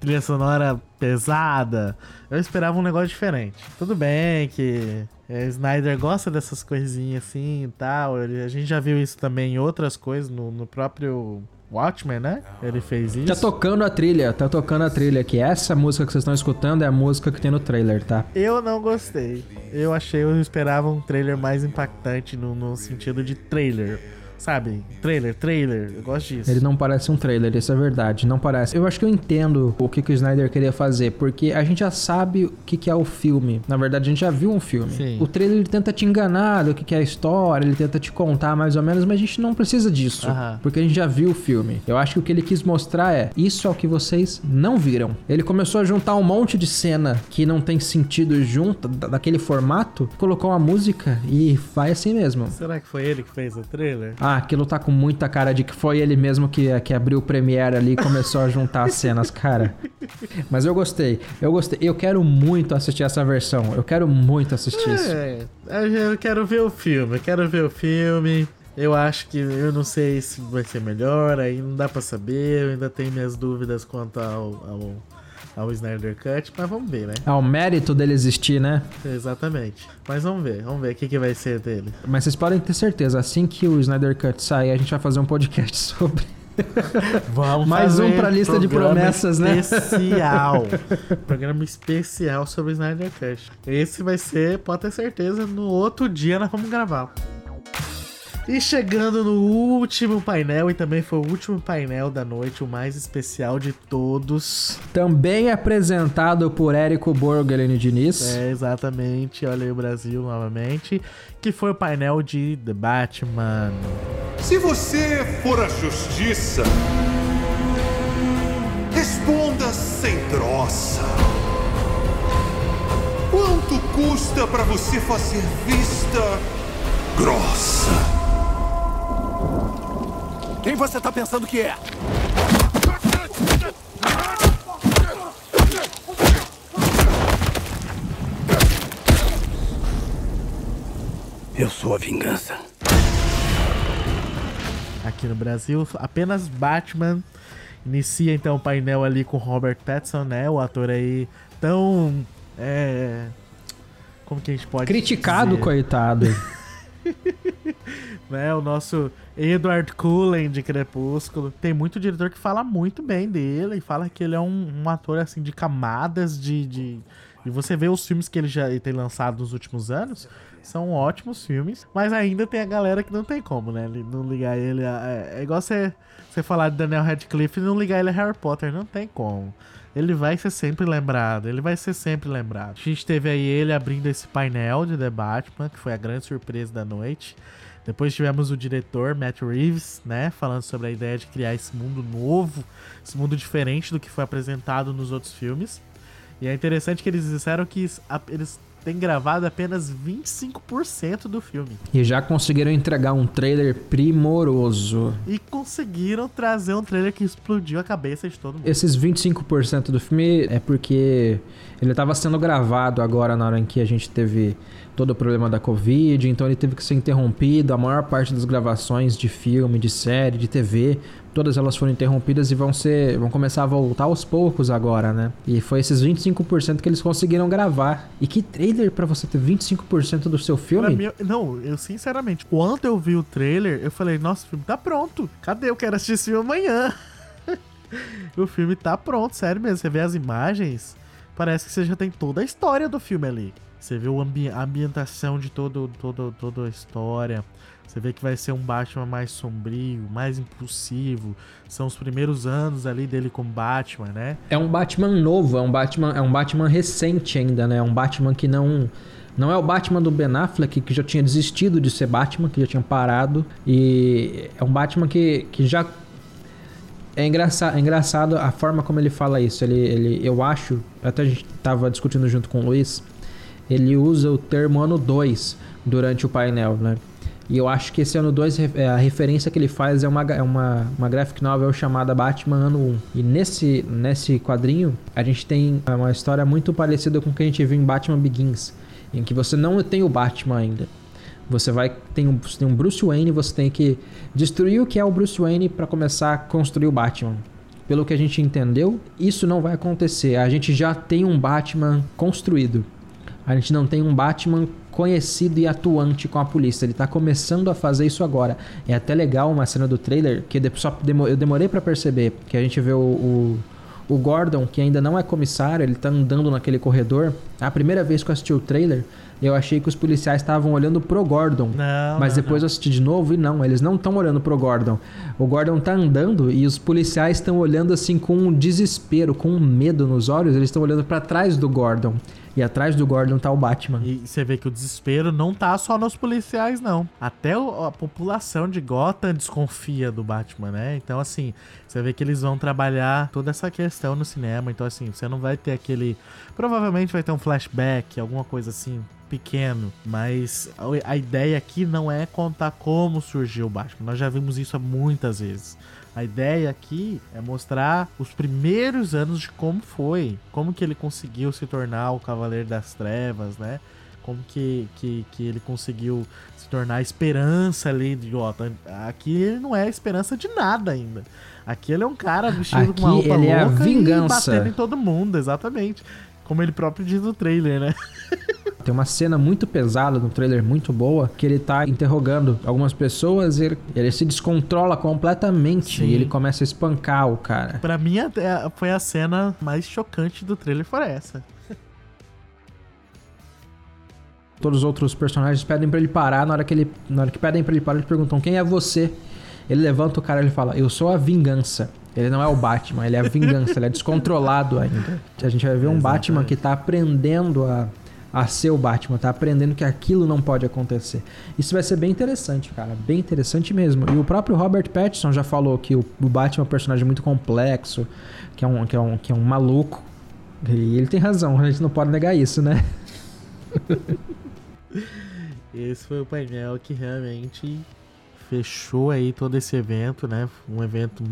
Trilha sonora pesada. Eu esperava um negócio diferente. Tudo bem que é, Snyder gosta dessas coisinhas assim e tal. Ele- a gente já viu isso também em outras coisas, no, no próprio Watchmen, né? Ele fez isso. Tá tocando a trilha, tá tocando a trilha aqui. Essa música que vocês estão escutando é a música que tem no trailer, tá? Eu não gostei. Eu achei, eu esperava um trailer mais impactante no, no sentido de trailer. Sabe? Trailer, trailer. Eu gosto disso. Ele não parece um trailer, isso é verdade, não parece. Eu acho que eu entendo o que, que o Snyder queria fazer, porque a gente já sabe o que, que é o filme. Na verdade, a gente já viu um filme. Sim. O trailer ele tenta te enganar do que, que é a história, ele tenta te contar mais ou menos, mas a gente não precisa disso, Aham. porque a gente já viu o filme. Eu acho que o que ele quis mostrar é: isso é o que vocês não viram. Ele começou a juntar um monte de cena que não tem sentido junto, da- daquele formato, colocou uma música e vai assim mesmo. Será que foi ele que fez o trailer? Ah, aquilo tá com muita cara de que foi ele mesmo que, que abriu o Premiere ali e começou a juntar as cenas, cara. Mas eu gostei, eu gostei. Eu quero muito assistir essa versão. Eu quero muito assistir isso. É, eu quero ver o filme, eu quero ver o filme. Eu acho que eu não sei se vai ser melhor, aí não dá pra saber. Eu ainda tenho minhas dúvidas quanto ao, ao, ao Snyder Cut, mas vamos ver, né? Ao mérito dele existir, né? Exatamente. Mas vamos ver, vamos ver o que, que vai ser dele. Mas vocês podem ter certeza, assim que o Snyder Cut sair, a gente vai fazer um podcast sobre. Vamos Mais um pra lista de promessas, né? Especial. programa especial sobre Snyder Cut. Esse vai ser, pode ter certeza, no outro dia nós vamos gravar. E chegando no último painel, e também foi o último painel da noite, o mais especial de todos. Também apresentado por Érico Borgelini Diniz. É, exatamente. Olha aí o Brasil novamente. Que foi o painel de The Batman. Se você for a justiça, responda sem troça. Quanto custa para você fazer vista grossa? Quem você tá pensando que é? Eu sou a vingança. Aqui no Brasil, apenas Batman. Inicia então o painel ali com Robert Pattinson, né? O ator aí tão. É. Como que a gente pode. Criticado, dizer? coitado. né, o nosso Edward Cullen de Crepúsculo. Tem muito diretor que fala muito bem dele e fala que ele é um, um ator assim de camadas de, de. E você vê os filmes que ele já tem lançado nos últimos anos, são ótimos filmes, mas ainda tem a galera que não tem como, né? Não ligar ele. A, é, é igual você, você falar de Daniel Radcliffe e não ligar ele a Harry Potter, não tem como. Ele vai ser sempre lembrado, ele vai ser sempre lembrado. A gente teve aí ele abrindo esse painel de The Batman, que foi a grande surpresa da noite. Depois tivemos o diretor Matt Reeves, né, falando sobre a ideia de criar esse mundo novo, esse mundo diferente do que foi apresentado nos outros filmes. E é interessante que eles disseram que eles têm gravado apenas 25% do filme. E já conseguiram entregar um trailer primoroso. E conseguiram trazer um trailer que explodiu a cabeça de todo mundo. Esses 25% do filme é porque ele estava sendo gravado agora na hora em que a gente teve todo o problema da Covid, então ele teve que ser interrompido. A maior parte das gravações de filme, de série, de TV, todas elas foram interrompidas e vão ser, vão começar a voltar aos poucos agora, né? E foi esses 25% que eles conseguiram gravar. E que trailer para você ter 25% do seu filme? Mim, não, eu sinceramente, quando eu vi o trailer, eu falei, nossa, o filme tá pronto. Cadê? Eu quero assistir esse filme amanhã. o filme tá pronto, sério mesmo. Você vê as imagens, parece que você já tem toda a história do filme ali. Você vê ambi a ambientação de todo, todo, toda a história. Você vê que vai ser um Batman mais sombrio, mais impulsivo. São os primeiros anos ali dele como Batman, né? É um Batman novo, é um Batman, é um Batman recente ainda, né? É um Batman que não não é o Batman do Ben Affleck que já tinha desistido de ser Batman, que já tinha parado e é um Batman que, que já é engraçado, é engraçado a forma como ele fala isso. Ele, ele, eu acho, até a gente tava discutindo junto com o Luiz, ele usa o termo ano 2 durante o painel, né? E eu acho que esse ano 2, a referência que ele faz é uma, é uma, uma graphic novel chamada Batman Ano 1. E nesse, nesse quadrinho, a gente tem uma história muito parecida com o que a gente viu em Batman Begins, em que você não tem o Batman ainda. Você vai tem um, tem um Bruce Wayne, você tem que destruir o que é o Bruce Wayne para começar a construir o Batman. Pelo que a gente entendeu, isso não vai acontecer. A gente já tem um Batman construído. A gente não tem um Batman conhecido e atuante com a polícia. Ele tá começando a fazer isso agora. É até legal uma cena do trailer que só eu demorei para perceber que a gente vê o, o, o, Gordon, que ainda não é comissário, ele tá andando naquele corredor. A primeira vez que eu assisti o trailer, eu achei que os policiais estavam olhando pro Gordon. Não, mas não, depois não. eu assisti de novo e não, eles não estão olhando pro Gordon. O Gordon tá andando e os policiais estão olhando assim com um desespero, com um medo nos olhos, eles estão olhando para trás do Gordon. E atrás do Gordon tá o Batman. E você vê que o desespero não tá só nos policiais, não. Até a população de Gotham desconfia do Batman, né? Então, assim, você vê que eles vão trabalhar toda essa questão no cinema. Então, assim, você não vai ter aquele. Provavelmente vai ter um flashback, alguma coisa assim, pequeno, mas a ideia aqui não é contar como surgiu o Batman. Nós já vimos isso muitas vezes. A ideia aqui é mostrar os primeiros anos de como foi, como que ele conseguiu se tornar o Cavaleiro das Trevas, né? Como que, que, que ele conseguiu se tornar a esperança ali de Gotham. Aqui ele não é a esperança de nada ainda. Aqui ele é um cara vestido Aqui com uma roupa ele louca é a vingança. e batendo em todo mundo, exatamente. Como ele próprio diz no trailer, né? Tem uma cena muito pesada no trailer, muito boa, que ele tá interrogando algumas pessoas e ele, ele se descontrola completamente Sim. e ele começa a espancar o cara. Pra mim, foi a cena mais chocante do trailer, foi essa. Todos os outros personagens pedem pra ele parar. Na hora que ele, na hora que pedem pra ele parar, eles perguntam: "Quem é você?" Ele levanta o cara e ele fala: "Eu sou a vingança." Ele não é o Batman, ele é a vingança, ele é descontrolado ainda. A gente vai ver um Batman que tá aprendendo a, a ser o Batman, tá aprendendo que aquilo não pode acontecer. Isso vai ser bem interessante, cara, bem interessante mesmo. E o próprio Robert Pattinson já falou que o, Batman é um personagem muito complexo, que é um, que é um, que é um maluco. E ele tem razão, a gente não pode negar isso, né? Esse foi o painel que realmente fechou aí todo esse evento, né? Um evento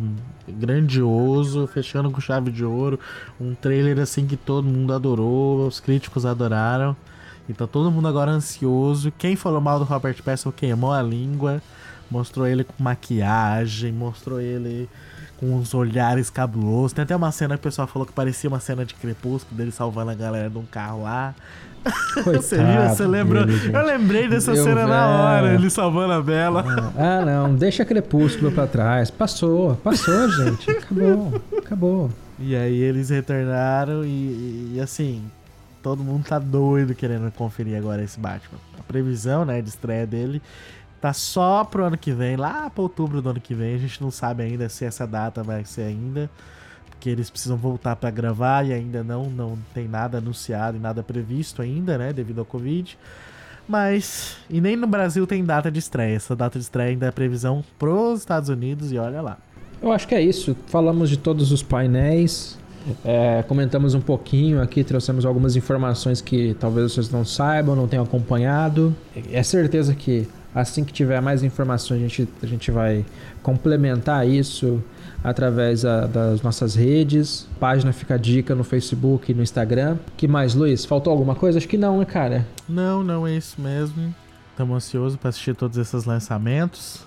grandioso, fechando com chave de ouro, um trailer assim que todo mundo adorou, os críticos adoraram. E tá todo mundo agora ansioso. Quem falou mal do Robert Pattinson queimou a língua, mostrou ele com maquiagem, mostrou ele com uns olhares cabulosos. Tem até uma cena que o pessoal falou que parecia uma cena de crepúsculo dele salvando a galera de um carro lá. Você viu? Você Coitado lembrou? dele. Eu lembrei dessa Eu- cena na é. hora, ele salvando a Bela. Ah, não, deixa Crepúsculo pra trás. Passou, passou, gente. Acabou, acabou. E aí eles retornaram e, e, assim, todo mundo tá doido querendo conferir agora esse Batman. A previsão, né, de estreia dele tá só pro ano que vem, lá pra outubro do ano que vem. A gente não sabe ainda se essa data vai ser ainda, porque eles precisam voltar pra gravar e ainda não, não tem nada anunciado e nada previsto ainda, né, devido ao Covid. Mas, e nem no Brasil tem data de estreia. Essa data de estreia ainda é previsão pros Estados Unidos e olha lá. Eu acho que é isso. Falamos de todos os painéis. é, comentamos um pouquinho aqui, trouxemos algumas informações que talvez vocês não saibam, não tenham acompanhado. É certeza que assim que tiver mais informações, a gente, a gente vai complementar isso através a- das nossas redes. Página fica dica no Facebook e no Instagram. que mais, Luiz? Faltou alguma coisa? Acho que não, né, cara? Não, não é isso mesmo. Estamos ansiosos para assistir todos esses lançamentos.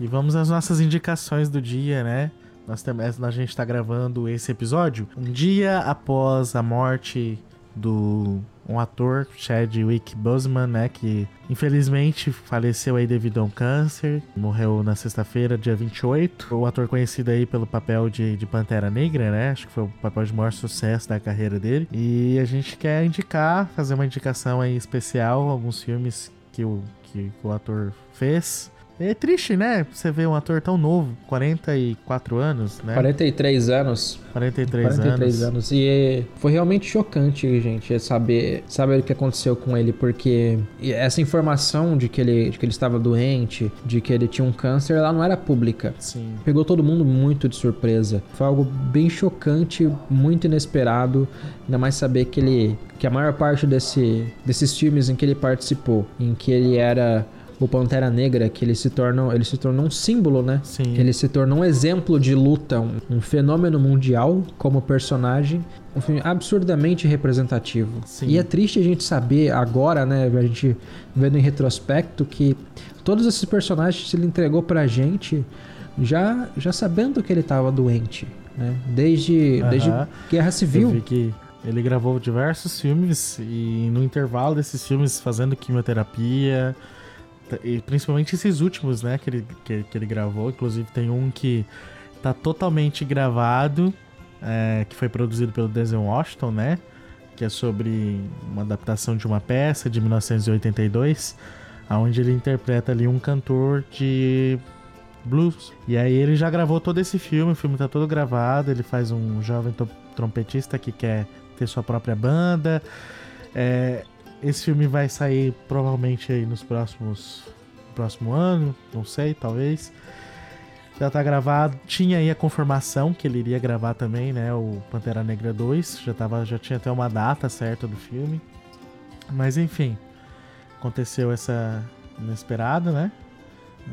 E vamos às nossas indicações do dia, né? Nós temos, a gente está gravando esse episódio um dia após a morte do um ator, Chadwick Boseman, né, que infelizmente faleceu aí devido a um câncer, morreu na sexta-feira, dia 28. O ator conhecido aí pelo papel de, de Pantera Negra, né, acho que foi o papel de maior sucesso da carreira dele. E a gente quer indicar, fazer uma indicação aí especial, alguns filmes que o, que o ator fez. É triste, né? Você vê um ator tão novo, 44 anos, né? 43 anos. 43, 43 anos. anos. E é, foi realmente chocante, gente, é saber, saber o que aconteceu com ele, porque essa informação de que, ele, de que ele estava doente, de que ele tinha um câncer, ela não era pública. Sim. Pegou todo mundo muito de surpresa. Foi algo bem chocante, muito inesperado. Ainda mais saber que ele. que a maior parte desse, desses filmes em que ele participou, em que ele era o Pantera Negra, que ele se torna, ele se tornou um símbolo, né? Sim. Ele se tornou um exemplo de luta, um, um fenômeno mundial como personagem, um filme absurdamente representativo. Sim. E é triste a gente saber agora, né, a gente vendo em retrospecto que todos esses personagens ele entregou pra gente já já sabendo que ele estava doente, né? Desde desde Aham. Guerra Eu Civil. vi que ele gravou diversos filmes e no intervalo desses filmes fazendo quimioterapia, e principalmente esses últimos, né, que ele, que, que ele gravou. Inclusive tem um que tá totalmente gravado, é, que foi produzido pelo Denzel Washington, né, que é sobre uma adaptação de uma peça de 1982, onde ele interpreta ali um cantor de blues. E aí ele já gravou todo esse filme, o filme tá todo gravado, ele faz um jovem trompetista que quer ter sua própria banda. É, esse filme vai sair provavelmente aí nos próximos próximo ano, não sei, talvez. Já tá gravado. Tinha aí a confirmação que ele iria gravar também, né, o Pantera Negra 2, já tava já tinha até uma data certa do filme. Mas enfim, aconteceu essa inesperada, né?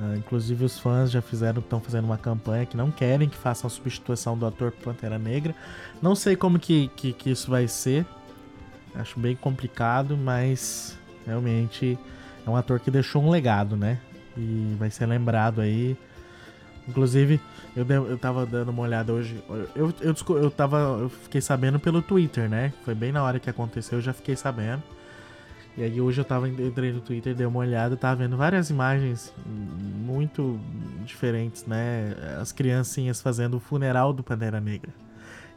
Ah, inclusive os fãs já fizeram, estão fazendo uma campanha que não querem que façam a substituição do ator por Pantera Negra. Não sei como que, que, que isso vai ser. Acho bem complicado, mas realmente é um ator que deixou um legado, né? E vai ser lembrado aí. Inclusive, eu, de- eu tava dando uma olhada hoje. Eu, eu, desco- eu, tava, eu fiquei sabendo pelo Twitter, né? Foi bem na hora que aconteceu, eu já fiquei sabendo. E aí hoje eu tava entrei no Twitter, dei uma olhada, tava vendo várias imagens muito diferentes, né? As criancinhas fazendo o funeral do Pantera Negra.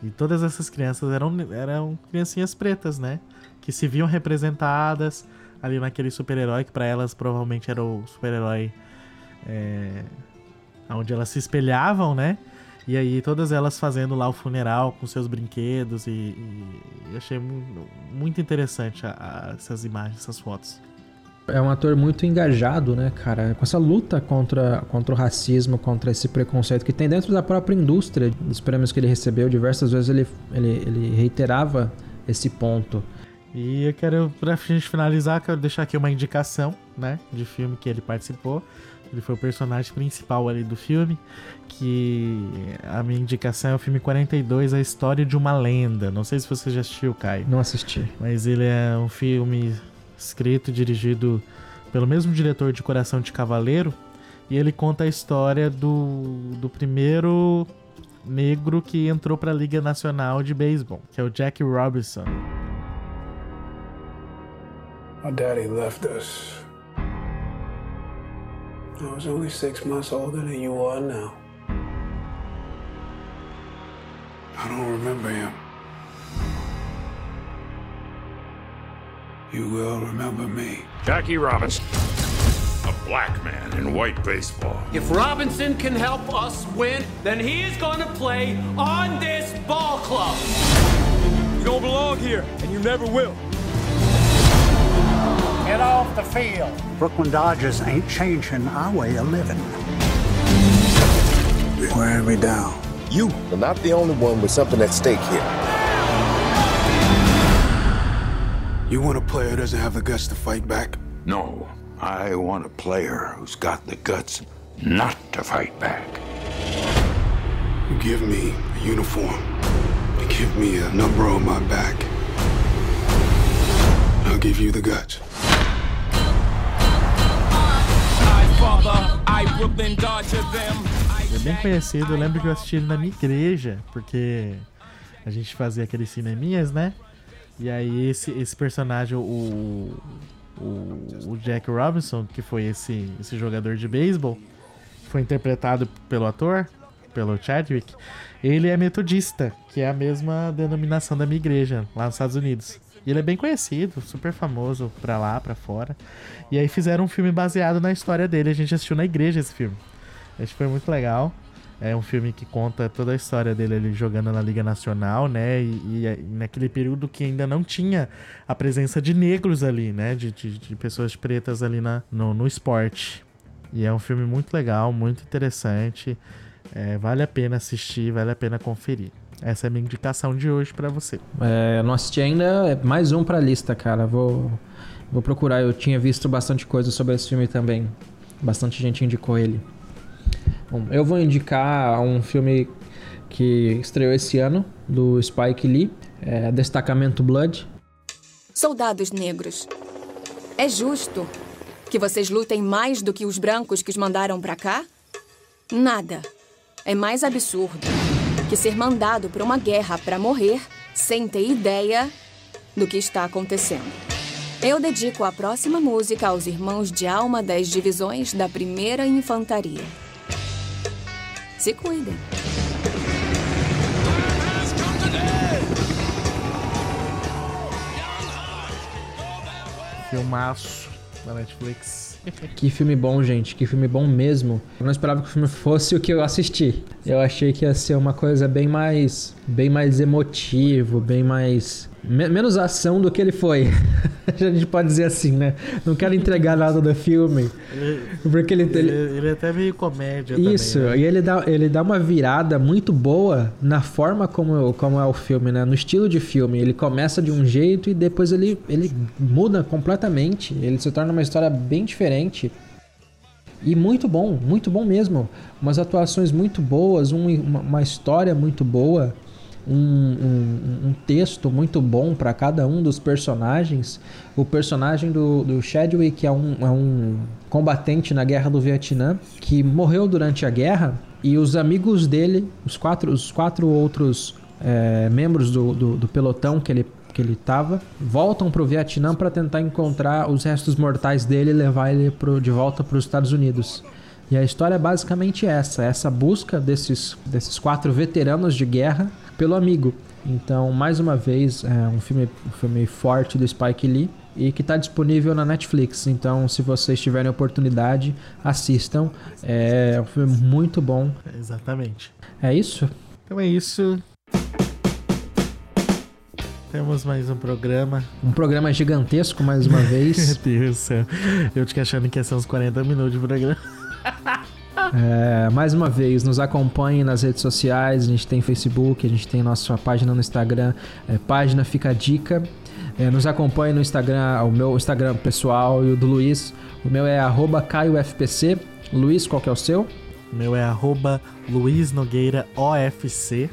E todas essas crianças eram, eram criancinhas pretas, né? Que se viam representadas ali naquele super-herói, que para elas provavelmente era o super-herói é, onde elas se espelhavam, né? E aí todas elas fazendo lá o funeral com seus brinquedos e, e achei muito, interessante a, a, essas imagens, essas fotos. É um ator muito engajado, né, cara? Com essa luta contra, contra o racismo, contra esse preconceito que tem dentro da própria indústria, dos prêmios que ele recebeu, diversas vezes ele, ele, ele reiterava esse ponto. E eu quero, pra gente finalizar, quero deixar aqui uma indicação, né, de filme que ele participou. Ele foi o personagem principal ali do filme, que a minha indicação é o filme 42, A História de uma Lenda. Não sei se você já assistiu, Caio. Não assisti. Mas ele é um filme escrito e dirigido pelo mesmo diretor de Coração de Cavaleiro, e ele conta a história do, do primeiro negro que entrou para a Liga Nacional de Beisebol, que é o Jack Robinson. My daddy left us. I was only six months older than you are now. I don't remember him. You will remember me. Jackie Robinson, a black man in white baseball. If Robinson can help us win, then he is going to play on this ball club. You don't belong here, and you never will. Get off the field. Brooklyn Dodgers ain't changing our way of living. You're wearing me down. You are not the only one with something at stake here. You want a player who doesn't have the guts to fight back? No, I want a player who's got the guts not to fight back. You give me a uniform. You give me a number on my back. I'll give you the guts. É bem conhecido, eu lembro que eu assisti ele na minha igreja, porque a gente fazia aqueles cineminhas, né? E aí esse, esse personagem, o, o, o Jack Robinson, que foi esse, esse jogador de beisebol, foi interpretado pelo ator, pelo Chadwick, ele é metodista, que é a mesma denominação da minha igreja, lá nos Estados Unidos. E ele é bem conhecido, super famoso pra lá, pra fora. E aí fizeram um filme baseado na história dele. A gente assistiu na igreja esse filme. Acho que foi muito legal. É um filme que conta toda a história dele ali jogando na Liga Nacional, né? E, e naquele período que ainda não tinha a presença de negros ali, né? De, de, de pessoas pretas ali na, no, no esporte. E é um filme muito legal, muito interessante. É, vale a pena assistir, vale a pena conferir. Essa é a minha indicação de hoje para você. É, não assisti ainda, é mais um pra lista, cara. Vou, vou procurar. Eu tinha visto bastante coisa sobre esse filme também. Bastante gente indicou ele. Eu vou indicar um filme que estreou esse ano, do Spike Lee, é Destacamento Blood. Soldados negros, é justo que vocês lutem mais do que os brancos que os mandaram pra cá? Nada. É mais absurdo que ser mandado para uma guerra para morrer sem ter ideia do que está acontecendo. Eu dedico a próxima música aos irmãos de alma das divisões da Primeira Infantaria. Se cuidem. Filmaço da Netflix. Que filme bom, gente. Que filme bom mesmo. Eu não esperava que o filme fosse o que eu assisti. Eu achei que ia ser uma coisa bem mais. bem mais emotivo, bem mais. Me- menos ação do que ele foi. a gente pode dizer assim, né? Não quero entregar nada do filme. Porque ele, Ele, ele- ele é até meio comédia Isso, também. né? e ele dá, ele dá uma virada muito boa na forma como, como é o filme, né? No estilo de filme. Ele começa de um jeito e depois ele, ele muda completamente. Ele se torna uma história bem diferente. E muito bom, muito bom mesmo. Umas atuações muito boas, um- uma, uma história muito boa, um, um- um texto muito bom para cada um dos personagens. O personagem do, do Chadwick é um, é um combatente na guerra do Vietnã que morreu durante a guerra e os amigos dele, os quatro, os quatro outros é, membros do, do, do pelotão que ele, que ele tava, voltam pro Vietnã para tentar encontrar os restos mortais dele e levar ele pro, de volta para os Estados Unidos. E a história é basicamente essa, essa busca desses, desses quatro veteranos de guerra pelo amigo. Então, mais uma vez, é um filme, um filme forte do Spike Lee e que está disponível na Netflix. Então, se vocês tiverem oportunidade, assistam. É um filme muito bom. Exatamente. É isso? Então é isso. Temos mais um programa. Um programa gigantesco, mais uma vez. Meu Deus do céu. Eu te achando que ia ser uns 40 minutos de programa. É, mais uma vez, nos acompanhem nas redes sociais. A gente tem Facebook, a gente tem nossa página no Instagram, é, página Fica a Dica. É, nos acompanhe no Instagram, o meu Instagram pessoal e o do Luiz. O meu é CaioFPC. Luiz, qual que é o seu? O meu é arroba Luiz Nogueira OFC.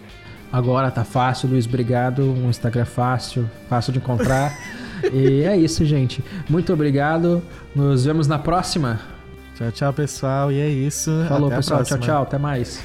Agora tá fácil, Luiz, obrigado. Um Instagram fácil, fácil de encontrar. e é isso, gente. Muito obrigado. Nos vemos na próxima. Tchau, tchau, pessoal. E é isso. Falou, Até pessoal. Tchau, tchau. Até mais.